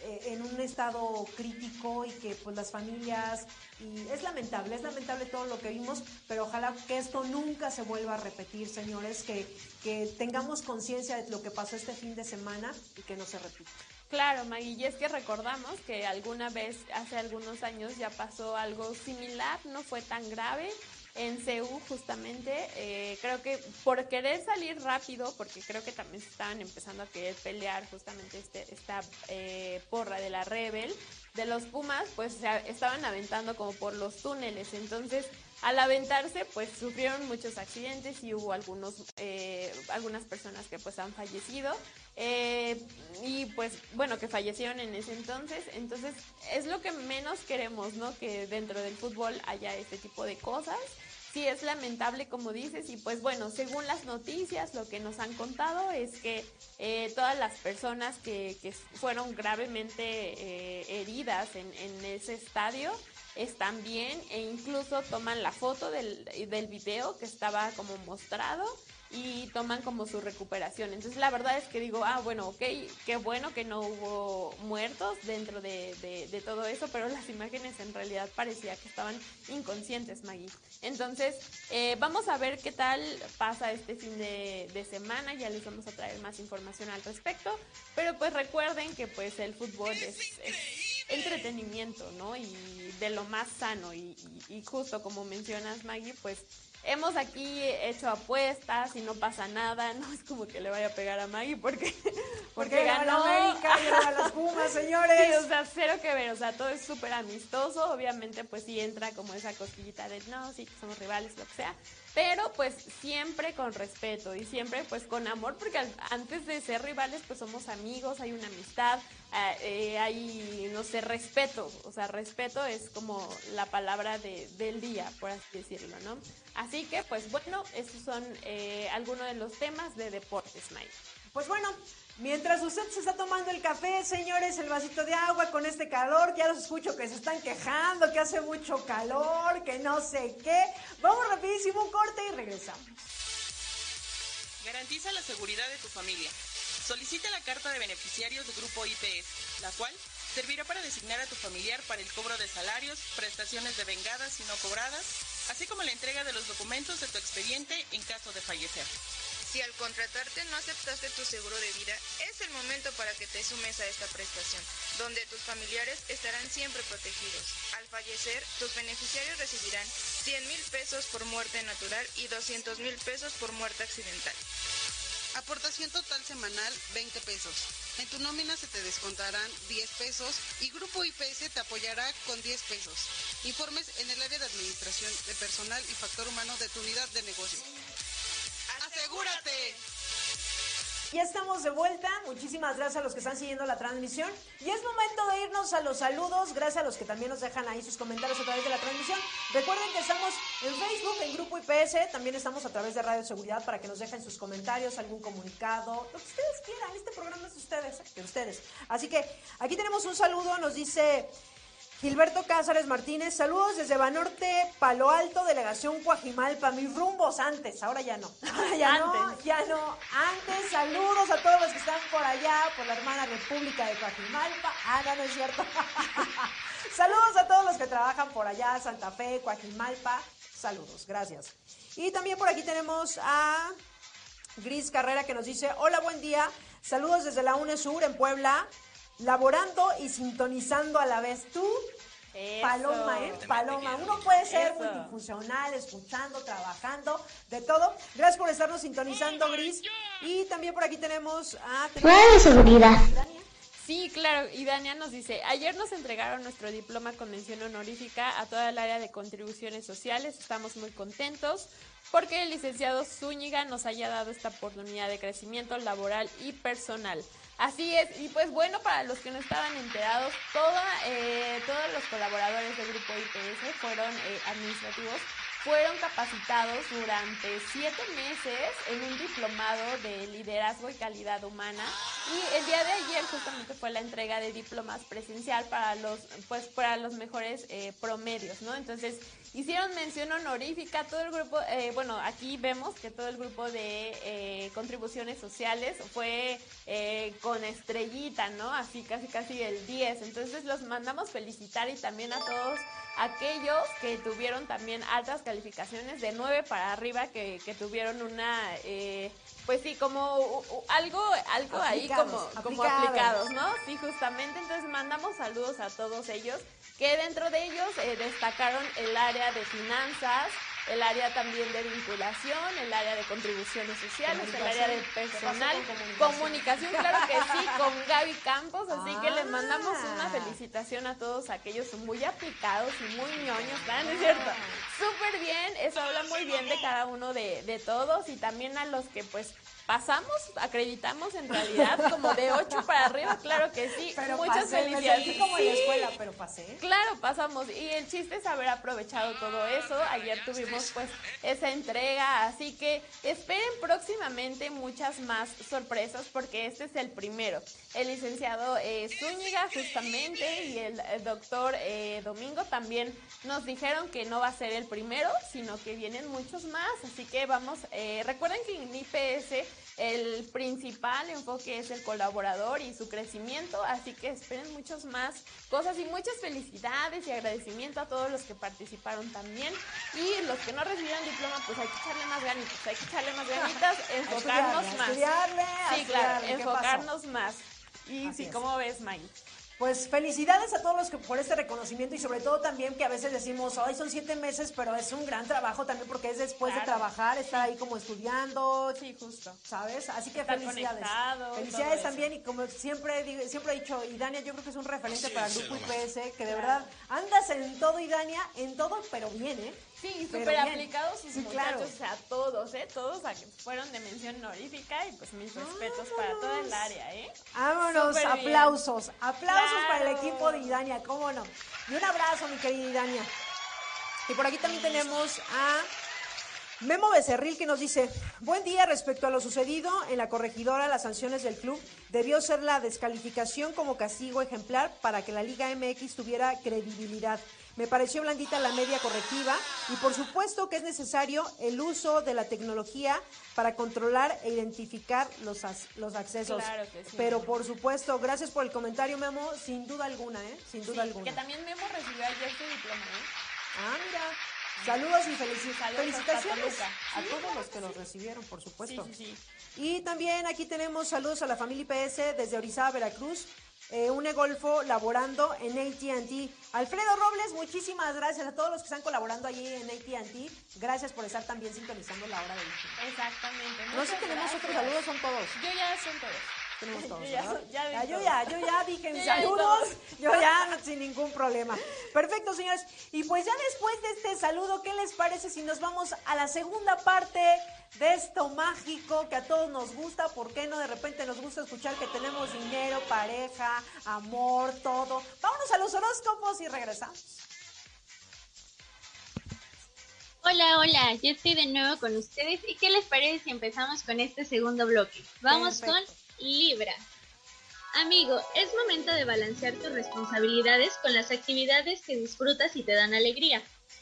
en un estado crítico y que pues las familias y es lamentable, es lamentable todo lo que vimos, pero ojalá que esto nunca se vuelva a repetir, señores, que, que tengamos conciencia de lo que pasó este fin de semana y que no se repita. Claro, Maggie, y es que recordamos que alguna vez, hace algunos años, ya pasó algo similar, no fue tan grave, en CEU justamente. Eh, creo que por querer salir rápido, porque creo que también se estaban empezando a querer pelear justamente este, esta eh, porra de la Rebel, de los Pumas, pues se estaban aventando como por los túneles. Entonces, al aventarse, pues sufrieron muchos accidentes y hubo algunos, eh, algunas personas que pues han fallecido. y pues bueno, que fallecieron en ese entonces. Entonces es lo que menos queremos, ¿no? Que dentro del fútbol haya este tipo de cosas sí es lamentable como dices y pues bueno, según las noticias lo que nos han contado es que eh, todas las personas que, fueron gravemente eh, heridas en, ese estadio están bien e incluso toman la foto del, del video que estaba como mostrado y toman como su recuperación. Entonces la verdad es que digo, ah, bueno, ok, qué bueno que no hubo muertos dentro de, de, todo eso, pero las imágenes en realidad parecía que estaban inconscientes, Maggie. Entonces, eh, vamos a ver qué tal pasa este fin de, semana, ya les vamos a traer más información al respecto, pero pues recuerden que pues el fútbol es, entretenimiento, ¿no? Y de lo más sano. Y, y, y justo como mencionas, Maggie, pues hemos aquí hecho apuestas y no pasa nada, no es como que le vaya a pegar a Maggie porque, porque, ganó América y a las Pumas, [laughs] señores. Sí, o sea, cero que ver, o sea, todo es súper amistoso, obviamente pues sí entra como esa cosquillita de no, sí, somos rivales, lo que sea, pero pues siempre con respeto y siempre pues con amor, porque antes de ser rivales pues somos amigos, hay una amistad, eh, eh, hay, no sé, respeto, o sea, respeto es como la palabra de, del día, por así decirlo, ¿no? Así que pues bueno, esos son eh, algunos de los temas de deportes, Mike. Pues bueno, Mientras usted se está tomando el café, señores, el vasito de agua con este calor, ya los escucho que se están quejando, que hace mucho calor, que no sé qué. Vamos rapidísimo un corte y regresamos. Garantiza la seguridad de tu familia. Solicita la carta de beneficiarios del Grupo IPS, la cual Servirá para designar a tu familiar para el cobro de salarios, prestaciones de vengadas y no cobradas, así como la entrega de los documentos de tu expediente en caso de fallecer. Si al contratarte no aceptaste tu seguro de vida, es el momento para que te sumes a esta prestación, donde tus familiares estarán siempre protegidos. Al fallecer, tus beneficiarios recibirán 100 mil pesos por muerte natural y 200 mil pesos por muerte accidental. Aportación total semanal 20 pesos. En tu nómina se te descontarán 10 pesos y Grupo IPS te apoyará con 10 pesos. Informes en el área de administración de personal y factor humano de tu unidad de negocio. ¡Asegúrate! Ya estamos de vuelta. Muchísimas gracias a los que están siguiendo la transmisión. Y es momento de irnos a los saludos. Gracias a los que también nos dejan ahí sus comentarios a través de la transmisión. Recuerden que estamos en Facebook, en Grupo IPS. También estamos a través de Radio Seguridad para que nos dejen sus comentarios, algún comunicado, lo que ustedes quieran. Este programa es de ustedes, ¿eh? de ustedes. Así que aquí tenemos un saludo. Nos dice Gilberto Cázares Martínez, saludos desde Banorte, Palo Alto, Delegación Coajimalpa, mis rumbos antes, ahora ya no, [laughs] ahora ya no, ya no, antes, saludos a todos los que están por allá, por la hermana República de Coajimalpa, ah, no, no es cierto, [laughs] saludos a todos los que trabajan por allá, Santa Fe, Coajimalpa, saludos, gracias. Y también por aquí tenemos a Gris Carrera que nos dice, hola, buen día, saludos desde la UNESUR en Puebla, laborando y sintonizando a la vez. Tú, Paloma, ¿eh? Paloma. Uno puede ser Eso. multifuncional, escuchando, trabajando, de todo. Gracias por estarnos sintonizando, Gris. Y también por aquí tenemos a... Radio Seguridad. Sí, claro, y Dania nos dice, ayer nos entregaron nuestro diploma con mención honorífica a toda el área de contribuciones sociales, estamos muy contentos porque el licenciado Zúñiga nos haya dado esta oportunidad de crecimiento laboral y personal. Así es, y pues bueno, para los que no estaban enterados, toda, eh, todos los colaboradores del grupo IPS fueron eh, administrativos, fueron capacitados durante siete meses en un diplomado de liderazgo y calidad humana y el día de ayer justamente fue la entrega de diplomas presencial para los pues para los mejores eh, promedios, ¿no? Entonces hicieron mención honorífica todo el grupo, eh, bueno aquí vemos que todo el grupo de eh, contribuciones sociales fue eh, con estrellita, ¿no? Así casi casi el 10, entonces los mandamos felicitar y también a todos aquellos que tuvieron también altas calificaciones de 9 para arriba, que, que tuvieron una, eh, pues sí, como u- u- algo, algo ahí como, Aplicados, como aplicados. aplicados, ¿no? Sí, justamente, entonces mandamos saludos a todos ellos, que dentro de ellos eh, destacaron el área de finanzas, el área también de vinculación, el área de contribuciones sociales, el área de Comunicación. ¿Qué pasó personal, con comunicación? comunicación, claro que sí, [laughs] con Gaby Campos, así que les mandamos Ah. una felicitación a todos aquellos muy aplicados y muy ñoños, ¿verdad? ¿No es cierto? Súper bien, eso habla muy bien de cada uno de, de todos y también a los que pues pasamos, acreditamos en realidad como de 8 para arriba, claro que sí, [laughs] Pero muchas pasé, me felicidades. sentí como en la escuela, pero pasé. Claro, pasamos. Y el chiste es haber aprovechado todo eso. Ayer tuvimos pues esa entrega, así que esperen próximamente muchas más sorpresas porque este es el primero. El licenciado eh, Zúñiga justamente y el, eh, doctor eh, Domingo también nos dijeron que no va a ser el primero, sino que vienen muchos más. Así que vamos, eh, recuerden que en IPS el principal enfoque es el colaborador y su crecimiento, así que esperen muchos más cosas y muchas felicidades y agradecimiento a todos los que participaron también y los que no recibieron diploma, pues hay que echarle más ganitas, hay que echarle más [laughs] ganitas, enfocarnos estudiarle, a más. estudiarle, sí, claro, enfocarnos más. Y Así sí, es. ¿cómo ves, May? Pues felicidades a todos los que por este reconocimiento y sobre todo también que a veces decimos, hoy son siete meses, pero es un gran trabajo también porque es después de trabajar, estar ahí como estudiando, Sí, justo. ¿sabes? Así que Estar felicidades. Felicidades eso. también y como siempre digo- siempre he dicho, y Dania yo creo que es un referente Sí, para el grupo. IPS, que de Claro. verdad andas en todo y Dania, en todo, pero bien, ¿eh? Sí, súper aplicados sus Sí, muchachos, claro. o sea, todos, ¿eh? Todos a- fueron de mención honorífica y pues mis respetos para toda el área, ¿eh? Vámonos, Súper bien. aplausos, aplausos Claro. para el equipo de Idania, cómo no. Y un abrazo, mi querida Idania. Y por aquí también tenemos a Memo Becerril que nos dice, buen día respecto a lo sucedido en la corregidora, las sanciones del club debió ser la descalificación como castigo ejemplar para que la Liga MX tuviera credibilidad. Me pareció blandita la media correctiva y por supuesto que es necesario el uso de la tecnología para controlar e identificar los, as- los accesos. Claro que sí. Pero por supuesto, gracias por el comentario, Memo, sin duda alguna, ¿eh? Sin duda Sí, alguna. Que también Memo recibió ayer su diploma, ¿eh? Ah, mira. Saludos y felici- Saludos felicitaciones a todos los que sí. recibieron, por supuesto. Sí, sí, Y también aquí tenemos saludos a la familia IPS desde Orizaba, Veracruz. Eh, une Golfo laborando en AT&T. Alfredo Robles, muchísimas gracias a todos los que están colaborando allí en AT&T. Gracias por estar también sintonizando la hora de Vigima. Exactamente. No sé si tenemos otros saludos, son todos. Yo ya son todos. Tenemos todos, [laughs] Yo ya, ya Ah, yo ya, yo ya dije mis saludos, yo ya sin ningún problema. Perfecto, señores. Y pues ya después de este saludo, ¿qué les parece si nos vamos a la segunda parte de esto mágico que a todos nos gusta? ¿Por qué no de repente nos gusta escuchar que tenemos dinero, pareja, amor, todo? Vámonos a los horóscopos y regresamos. Hola, hola, yo estoy de nuevo con ustedes. ¿Y qué les parece si empezamos con este segundo bloque? Vamos Perfecto. con Libra. Amigo, es momento de balancear tus responsabilidades con las actividades que disfrutas y te dan alegría.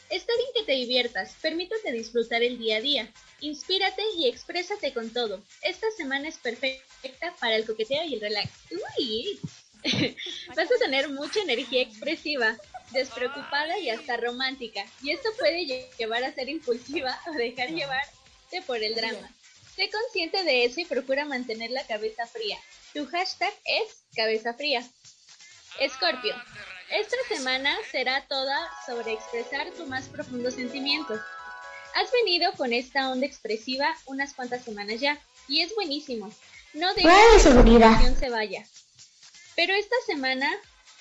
Está bien que te diviertas, permítete disfrutar el día a día. Inspírate y exprésate con todo. Esta semana es perfecta para el coqueteo y el relax. Uy. [laughs] Vas a tener mucha energía expresiva, despreocupada y hasta romántica. Y esto puede lle- llevar a ser impulsiva o dejar llevarte por el drama. Sé consciente de eso y procura mantener la cabeza fría. Tu hashtag es cabeza fría. Escorpio, esta semana será toda sobre expresar tu más profundo sentimiento. Has venido con esta onda expresiva unas cuantas semanas ya, y es buenísimo. No dejes que la emoción se vaya. Pero esta semana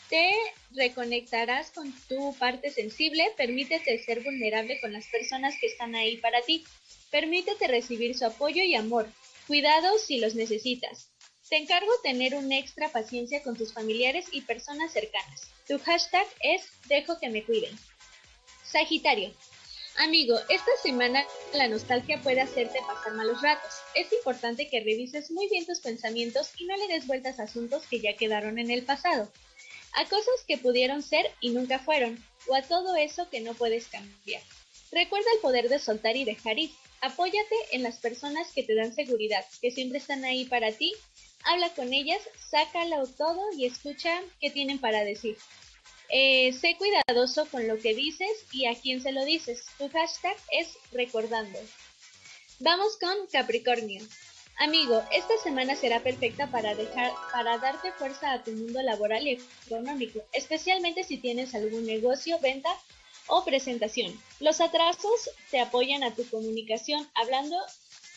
te reconectarás con tu parte sensible, permítete ser vulnerable con las personas que están ahí para ti. Permítete recibir su apoyo y amor. Cuidado si los necesitas. Te encargo tener una extra paciencia con tus familiares y personas cercanas. Tu hashtag es dejo que me cuiden. Sagitario. Amigo, esta semana la nostalgia puede hacerte pasar malos ratos. Es importante que revises muy bien tus pensamientos y no le des vueltas a asuntos que ya quedaron en el pasado. A cosas que pudieron ser y nunca fueron, o a todo eso que no puedes cambiar. Recuerda el poder de soltar y dejar ir. Apóyate en las personas que te dan seguridad, que siempre están ahí para ti. Habla con ellas, sácalo todo y escucha qué tienen para decir. Eh, sé cuidadoso con lo que dices y a quién se lo dices. Tu hashtag es recordando. Vamos con Capricornio. Amigo, esta semana será perfecta para dejar, para darte fuerza a tu mundo laboral y económico, especialmente si tienes algún negocio, venta o presentación. Los atrasos te apoyan a tu comunicación, hablando,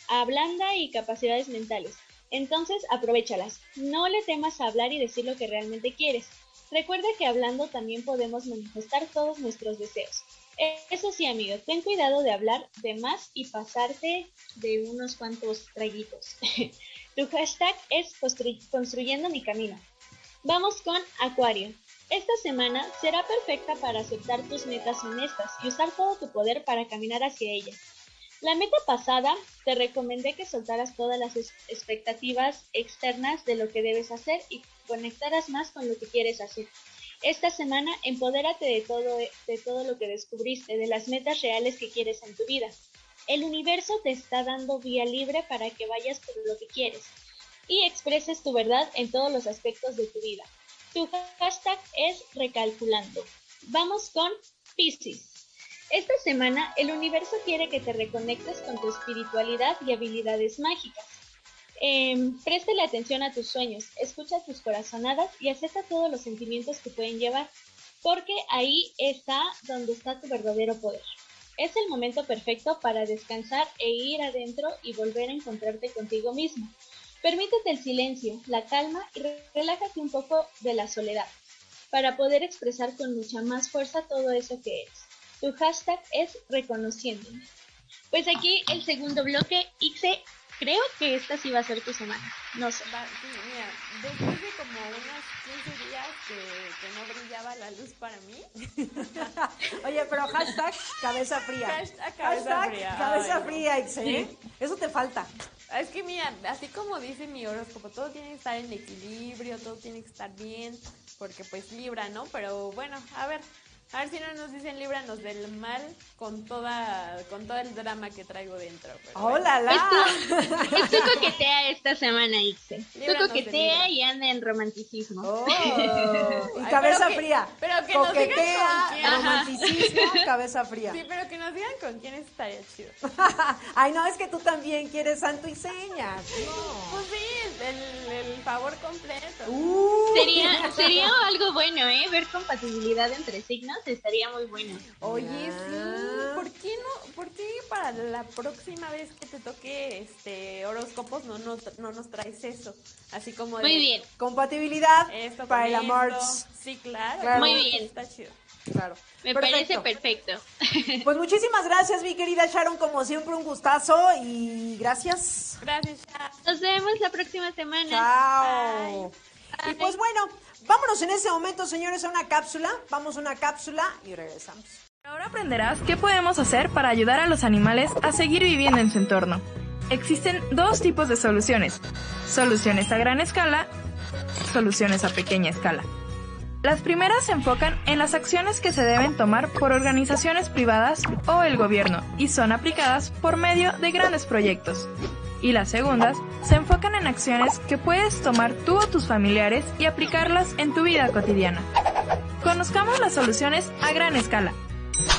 ablanda y capacidades mentales. Entonces, aprovechalas. No le temas a hablar y decir lo que realmente quieres. Recuerda que hablando también podemos manifestar todos nuestros deseos. Eso sí, amigo, ten cuidado de hablar de más y pasarte de unos cuantos traguitos. [laughs] tu hashtag es constru- construyendo mi camino. Vamos con Acuario. Esta semana será perfecta para aceptar tus metas honestas y usar todo tu poder para caminar hacia ellas. La meta pasada te recomendé que soltaras todas las expectativas externas de lo que debes hacer y conectaras más con lo que quieres hacer. Esta semana empodérate de todo, de todo lo que descubriste, de las metas reales que quieres en tu vida. El universo te está dando vía libre para que vayas por lo que quieres y expreses tu verdad en todos los aspectos de tu vida. Tu hashtag es recalculando. Vamos con Pisces. Esta semana el universo quiere que te reconectes con tu espiritualidad y habilidades mágicas. Em, préstale atención a tus sueños, escucha tus corazonadas y acepta todos los sentimientos que pueden llevar, porque ahí está donde está tu verdadero poder. Es el momento perfecto para descansar e ir adentro y volver a encontrarte contigo mismo. Permítete el silencio, la calma y re- relájate un poco de la soledad para poder expresar con mucha más fuerza todo eso que eres. Tu hashtag es reconociéndome. Pues aquí el segundo bloque, Ixe, creo que esta sí va a ser tu semana. No sé. Va- sí, mira, después de como unos 15 días que, que no brillaba la luz para mí. [laughs] Oye, pero hashtag cabeza fría. Hashtag cabeza Hashtag fría. cabeza Ay, no. fría, Ixe, ¿eh? Sí. Eso te falta. Es que mira, así como dice mi horóscopo, todo tiene que estar en equilibrio, todo tiene que estar bien, porque pues libra, ¿no? Pero bueno, a ver, A ver si no nos dicen líbranos del mal con toda con todo el drama que traigo dentro. pero ¡Hola, bueno. la! Pues tú coquetea esta semana, Ixe. Tú coquetea y anda en romanticismo. Oh, [laughs] y Ay, cabeza pero que- fría. pero que nos digan Coquetea, con quién. romanticismo, cabeza fría. Sí, pero que nos digan con quién estaría chido. [laughs] Ay, no, es que tú también quieres santo y señas. Pues sí, el, el favor completo. Uh. Sería, sería algo bueno, ¿eh? Ver compatibilidad entre signos estaría muy bueno. Oye, sí, ¿por qué no? ¿Por qué para la próxima vez que te toque este horóscopos no nos, no nos traes eso? Así como de Muy bien. Compatibilidad esto para el amor. Sí, claro. Claro. Muy bien. Está chido. Claro. Me Perfecto. parece perfecto. [laughs] Pues muchísimas gracias, mi querida Sharon, como siempre un gustazo y gracias. Gracias, Sha. Nos vemos la próxima semana. Chao. Y pues bueno, vámonos en ese momento, señores, a una cápsula. Vamos a una cápsula y regresamos. Ahora aprenderás qué podemos hacer para ayudar a los animales a seguir viviendo en su entorno. Existen dos tipos de soluciones. Soluciones a gran escala, soluciones a pequeña escala. Las primeras se enfocan en las acciones que se deben tomar por organizaciones privadas o el gobierno y son aplicadas por medio de grandes proyectos. Y las segundas se enfocan en acciones que puedes tomar tú o tus familiares y aplicarlas en tu vida cotidiana. Conozcamos las soluciones a gran escala.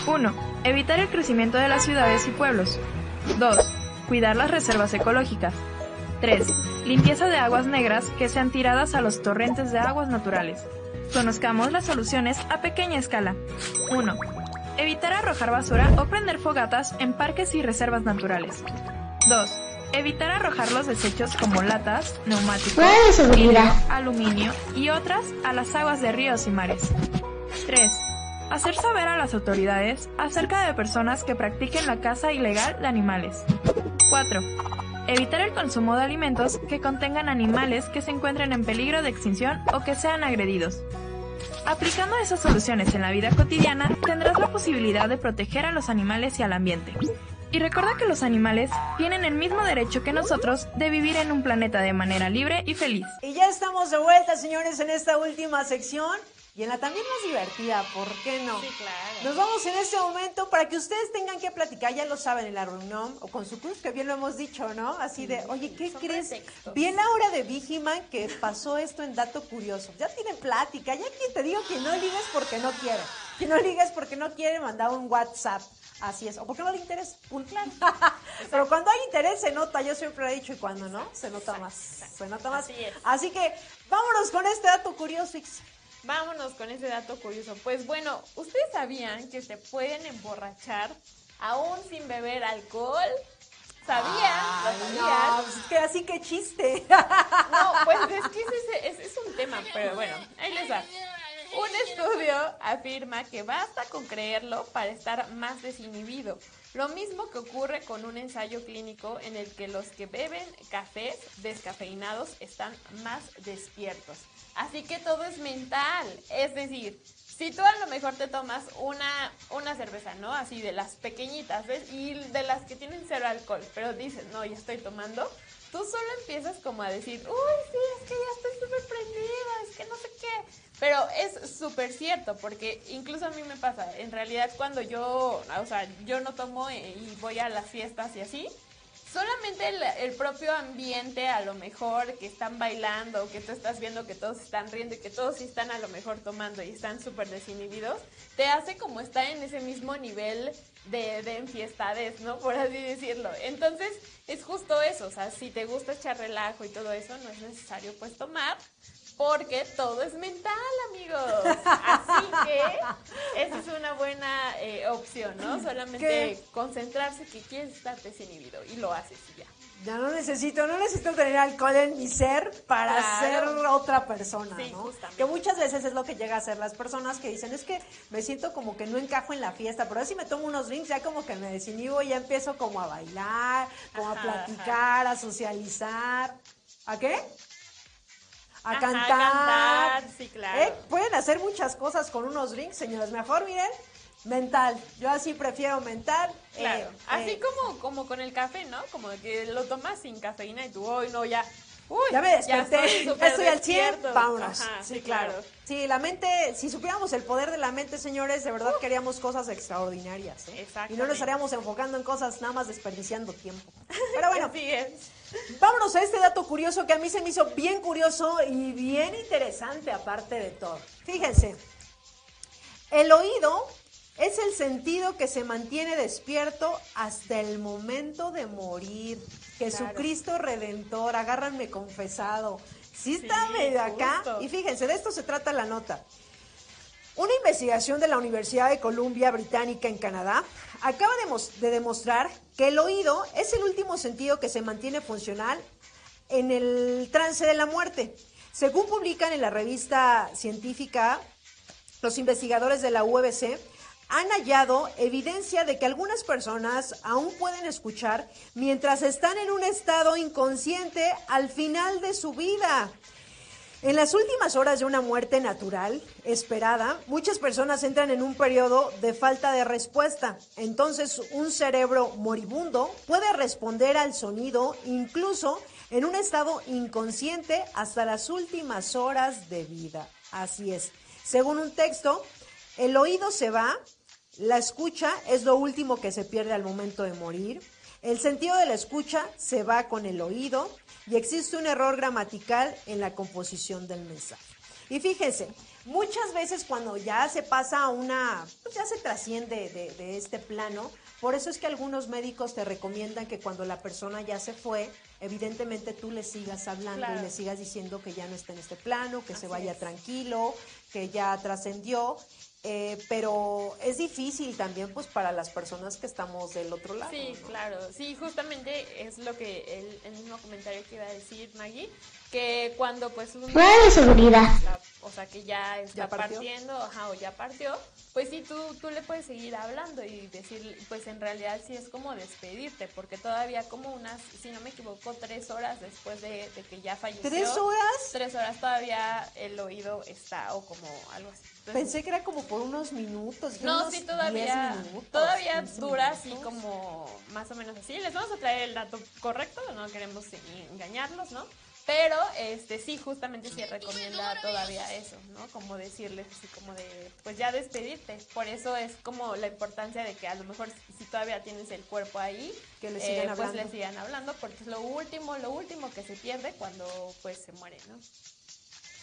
1. Evitar el crecimiento de las ciudades y pueblos. 2. Cuidar las reservas ecológicas. 3. Limpieza de aguas negras que sean tiradas a los torrentes de aguas naturales. Conozcamos las soluciones a pequeña escala. 1. Evitar arrojar basura o prender fogatas en parques y reservas naturales. 2. Evitar arrojar los desechos como latas, neumáticos, vidrio, aluminio y otras a las aguas de ríos y mares. 3. Hacer saber a las autoridades acerca de personas que practiquen la caza ilegal de animales. 4. Evitar el consumo de alimentos que contengan animales que se encuentren en peligro de extinción o que sean agredidos. Aplicando esas soluciones en la vida cotidiana, tendrás la posibilidad de proteger a los animales y al ambiente. Y recuerda que los animales tienen el mismo derecho que nosotros de vivir en un planeta de manera libre y feliz. Y ya estamos de vuelta, señores, en esta última sección y en la también más divertida, ¿por qué no? Sí, claro. Nos vamos en este momento para que ustedes tengan que platicar, ya lo saben, en la reunión o con su cruz, que bien lo hemos dicho, ¿no? Así de, oye, ¿qué son crees? pretextos. Bien la hora de Vigiman que pasó esto en Dato Curioso. Ya tienen plática, ya quien te digo que no ligues porque no quiere. Que no ligues porque no quiere mandar un WhatsApp. Así es. O porque no le interesa. Punto. [laughs] Pero cuando hay interés se nota, yo siempre he dicho, y cuando no, se nota más. Se nota más. Así es. Así que vámonos con este dato curioso. Vámonos con ese dato curioso. Pues bueno, ¿ustedes sabían que se pueden emborrachar aún sin beber alcohol? ¿Sabían? Ay, ¿Lo no, sabían? pues es que así que chiste. No, pues es que [laughs] ese- ese es un tema, pero bueno, ahí les va. Un estudio afirma que basta con creerlo para estar más desinhibido. Lo mismo que ocurre con un ensayo clínico en el que los que beben cafés descafeinados están más despiertos. Así que todo es mental. Es decir, si tú a lo mejor te tomas una, una cerveza, ¿no? Así de las pequeñitas, ¿ves? Y de las que tienen cero alcohol, pero dices, no, ya estoy tomando, tú solo empiezas como a decir, uy, sí, es que ya estoy súper prendida, es que no sé qué. Pero es súper cierto, porque incluso a mí me pasa, en realidad cuando yo, o sea, yo no tomo y voy a las fiestas y así, solamente el, el propio ambiente, a lo mejor que están bailando, que tú estás viendo que todos están riendo y que todos sí están a lo mejor tomando y están súper desinhibidos, te hace como estar en ese mismo nivel de, de enfiestades, ¿no? Por así decirlo. Entonces, es justo eso, o sea, si te gusta echar relajo y todo eso, no es necesario pues tomar. Porque todo es mental, amigos. Así que esa es una buena eh, opción, ¿no? Solamente ¿Qué? concentrarse que quieres estar desinhibido y lo haces y ya. Ya no necesito, no necesito tener alcohol en mi ser para Claro. ser otra persona, Sí, ¿no? justamente. Que muchas veces es lo que llega a ser las personas que dicen, es que me siento como que no encajo en la fiesta, pero si me tomo unos drinks ya como que me desinhibo y ya empiezo como a bailar, como Ajá, a platicar, a socializar. ¿A qué? A Ajá, cantar. cantar, sí, claro. ¿Eh? Pueden hacer muchas cosas con unos drinks, señores. Mejor miren, mental. Yo así prefiero mental. eh, Claro. Así eh, como, como con el café, ¿no? Como que lo tomas sin cafeína y tú, hoy no, ya. ya me desperté, ya ya, estoy al 100, despierto. vámonos. Ajá, sí, claro. claro. Sí, la mente, si supiéramos el poder de la mente, señores, de verdad que haríamos cosas extraordinarias. ¿eh? Y no nos estaríamos enfocando en cosas nada más desperdiciando tiempo. Pero bueno, [laughs] Así es. Vámonos a este dato curioso que a mí se me hizo bien curioso y bien interesante aparte de todo. Fíjense, el oído es el sentido que se mantiene despierto hasta el momento de morir. Jesucristo Redentor, agárranme confesado. Sí está Sí, medio acá. justo. Y fíjense, de esto se trata la nota. Una investigación de la Universidad de Columbia Británica en Canadá acaba de, de demostrar que el oído es el último sentido que se mantiene funcional en el trance de la muerte. Según publican en la revista científica, los investigadores de la UBC han hallado evidencia de que algunas personas aún pueden escuchar mientras están en un estado inconsciente al final de su vida. En las últimas horas de una muerte natural esperada, muchas personas entran en un periodo de falta de respuesta. Entonces, un cerebro moribundo puede responder al sonido incluso en un estado inconsciente hasta las últimas horas de vida. Así es. Según un texto, el oído se va, la escucha es lo último que se pierde al momento de morir. El sentido de la escucha se va con el oído y existe un error gramatical en la composición del mensaje. Y fíjense, muchas veces cuando ya se pasa a una, pues ya se trasciende de, de este plano, por eso es que algunos médicos te recomiendan que cuando la persona ya se fue, evidentemente tú le sigas hablando Claro. y le sigas diciendo que ya no está en este plano, que se vaya es. tranquilo, que ya trascendió. Eh, pero es difícil también pues para las personas que estamos del otro lado. Sí, ¿no? claro. Sí, justamente es lo que el, el mismo comentario que iba a decir Maggie, que cuando pues uno... Radio Seguridad. la- o sea, que ya está partiendo, ajá, o ya partió, pues sí, tú, tú le puedes seguir hablando y decir, pues en realidad sí es como despedirte, porque todavía como unas, si no me equivoco, tres horas después de, de que ya falleció. ¿Tres horas? Tres horas todavía el oído está, o como algo así. Entonces, Pensé que era como por unos minutos. no, unos sí, 10 todavía, minutos, todavía 15 dura así minutos. como más o menos así. Les vamos a traer el dato correcto, no queremos engañarlos, ¿no? Pero, este, sí, justamente sí recomienda todavía eso, ¿no? Como decirles así como de, pues ya despedirte. Por eso es como la importancia de que a lo mejor si todavía tienes el cuerpo ahí, Que le eh, sigan pues hablando. le sigan hablando, porque es lo último, lo último que se pierde cuando pues se muere, ¿no?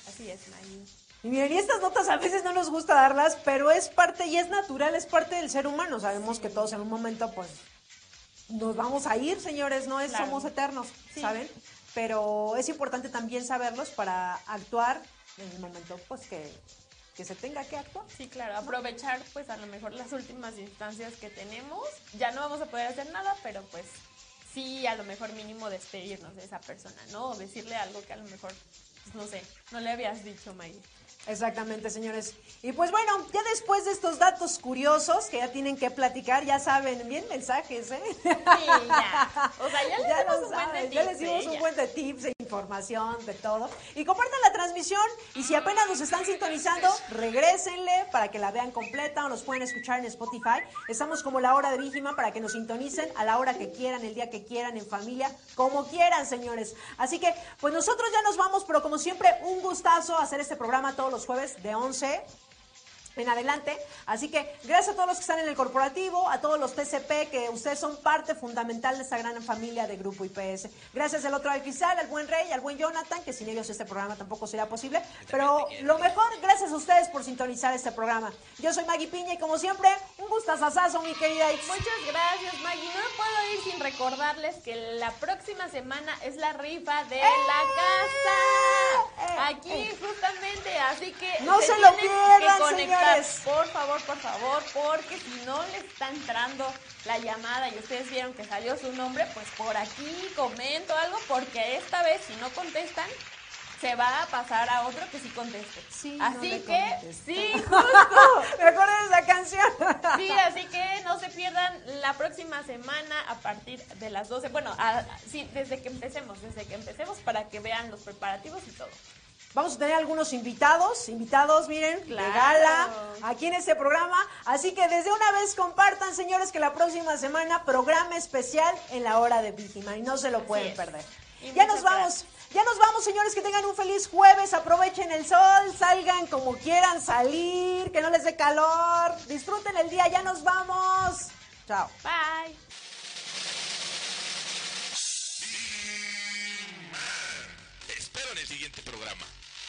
Así es, Maggie. Y miren, y estas notas a veces no nos gusta darlas, pero es parte y es natural, es parte del ser humano. Sabemos que todos en un momento, pues, nos vamos a ir, señores, no es Claro. somos eternos, Sí. ¿saben? Pero es importante también saberlos para actuar en el momento, pues, que, que se tenga que actuar. Sí, claro, aprovechar pues a lo mejor las últimas instancias que tenemos. Ya no vamos a poder hacer nada, pero pues sí, a lo mejor mínimo despedirnos de esa persona, ¿no? O decirle algo que a lo mejor, pues, no sé, no le habías dicho, Maggie. Exactamente, señores. Y pues bueno, ya después de estos datos curiosos que ya tienen que platicar, ya saben, bien mensajes, ¿eh? Sí, ya. O sea, ya les [laughs] dimos un buen de saben, ya tips, les dimos ¿eh? un buen de tips, información, de todo. Y compartan la transmisión y si apenas nos están sintonizando, regrésenle para que la vean completa o nos pueden escuchar en Spotify. Estamos como la hora de Víjima para que nos sintonicen a la hora que quieran, el día que quieran, en familia, como quieran, señores. Así que, pues nosotros ya nos vamos, pero como siempre, un gustazo hacer este programa todos los jueves de 11 en adelante. Así que gracias a todos los que están en el corporativo, a todos los TCP, que ustedes son parte fundamental de esta gran familia de Grupo IPS. Gracias al otro al Cristal, al buen Rey, al buen Jonathan, que sin ellos este programa tampoco sería posible. Pero lo mejor, gracias a ustedes por sintonizar este programa. Yo soy Maggie Piña y como siempre, un gustazazazo, mi querida Ix. Muchas gracias, Maggie. No me puedo ir sin recordarles que la próxima semana es la rifa de la casa. Aquí, justamente. Así que. No se lo pierdan, que conectar. Por favor, por favor. Porque si no le está entrando la llamada y ustedes vieron que salió su nombre, pues por aquí comento algo. Porque esta vez, si no contestan. Se va a pasar a otro que sí conteste. no así que, sí, [laughs] justo. Me acuerdo de esa canción. Sí, así que no se pierdan la próxima semana a partir de las 12. Bueno, a- sí, desde que empecemos, desde que empecemos para que vean los preparativos y todo. Vamos a tener algunos invitados, invitados, miren, de Claro. gala, aquí en este programa. Así que desde una vez compartan, señores, que la próxima semana programa especial en la hora de Víjima y no se lo pueden es. perder. Y Ya nos vamos, ya nos despedimos, señores. Que tengan un feliz jueves. Aprovechen el sol. Salgan como quieran salir. Que no les dé calor. Disfruten el día. Ya nos vamos. Chao. Bye. Te espero en el siguiente programa.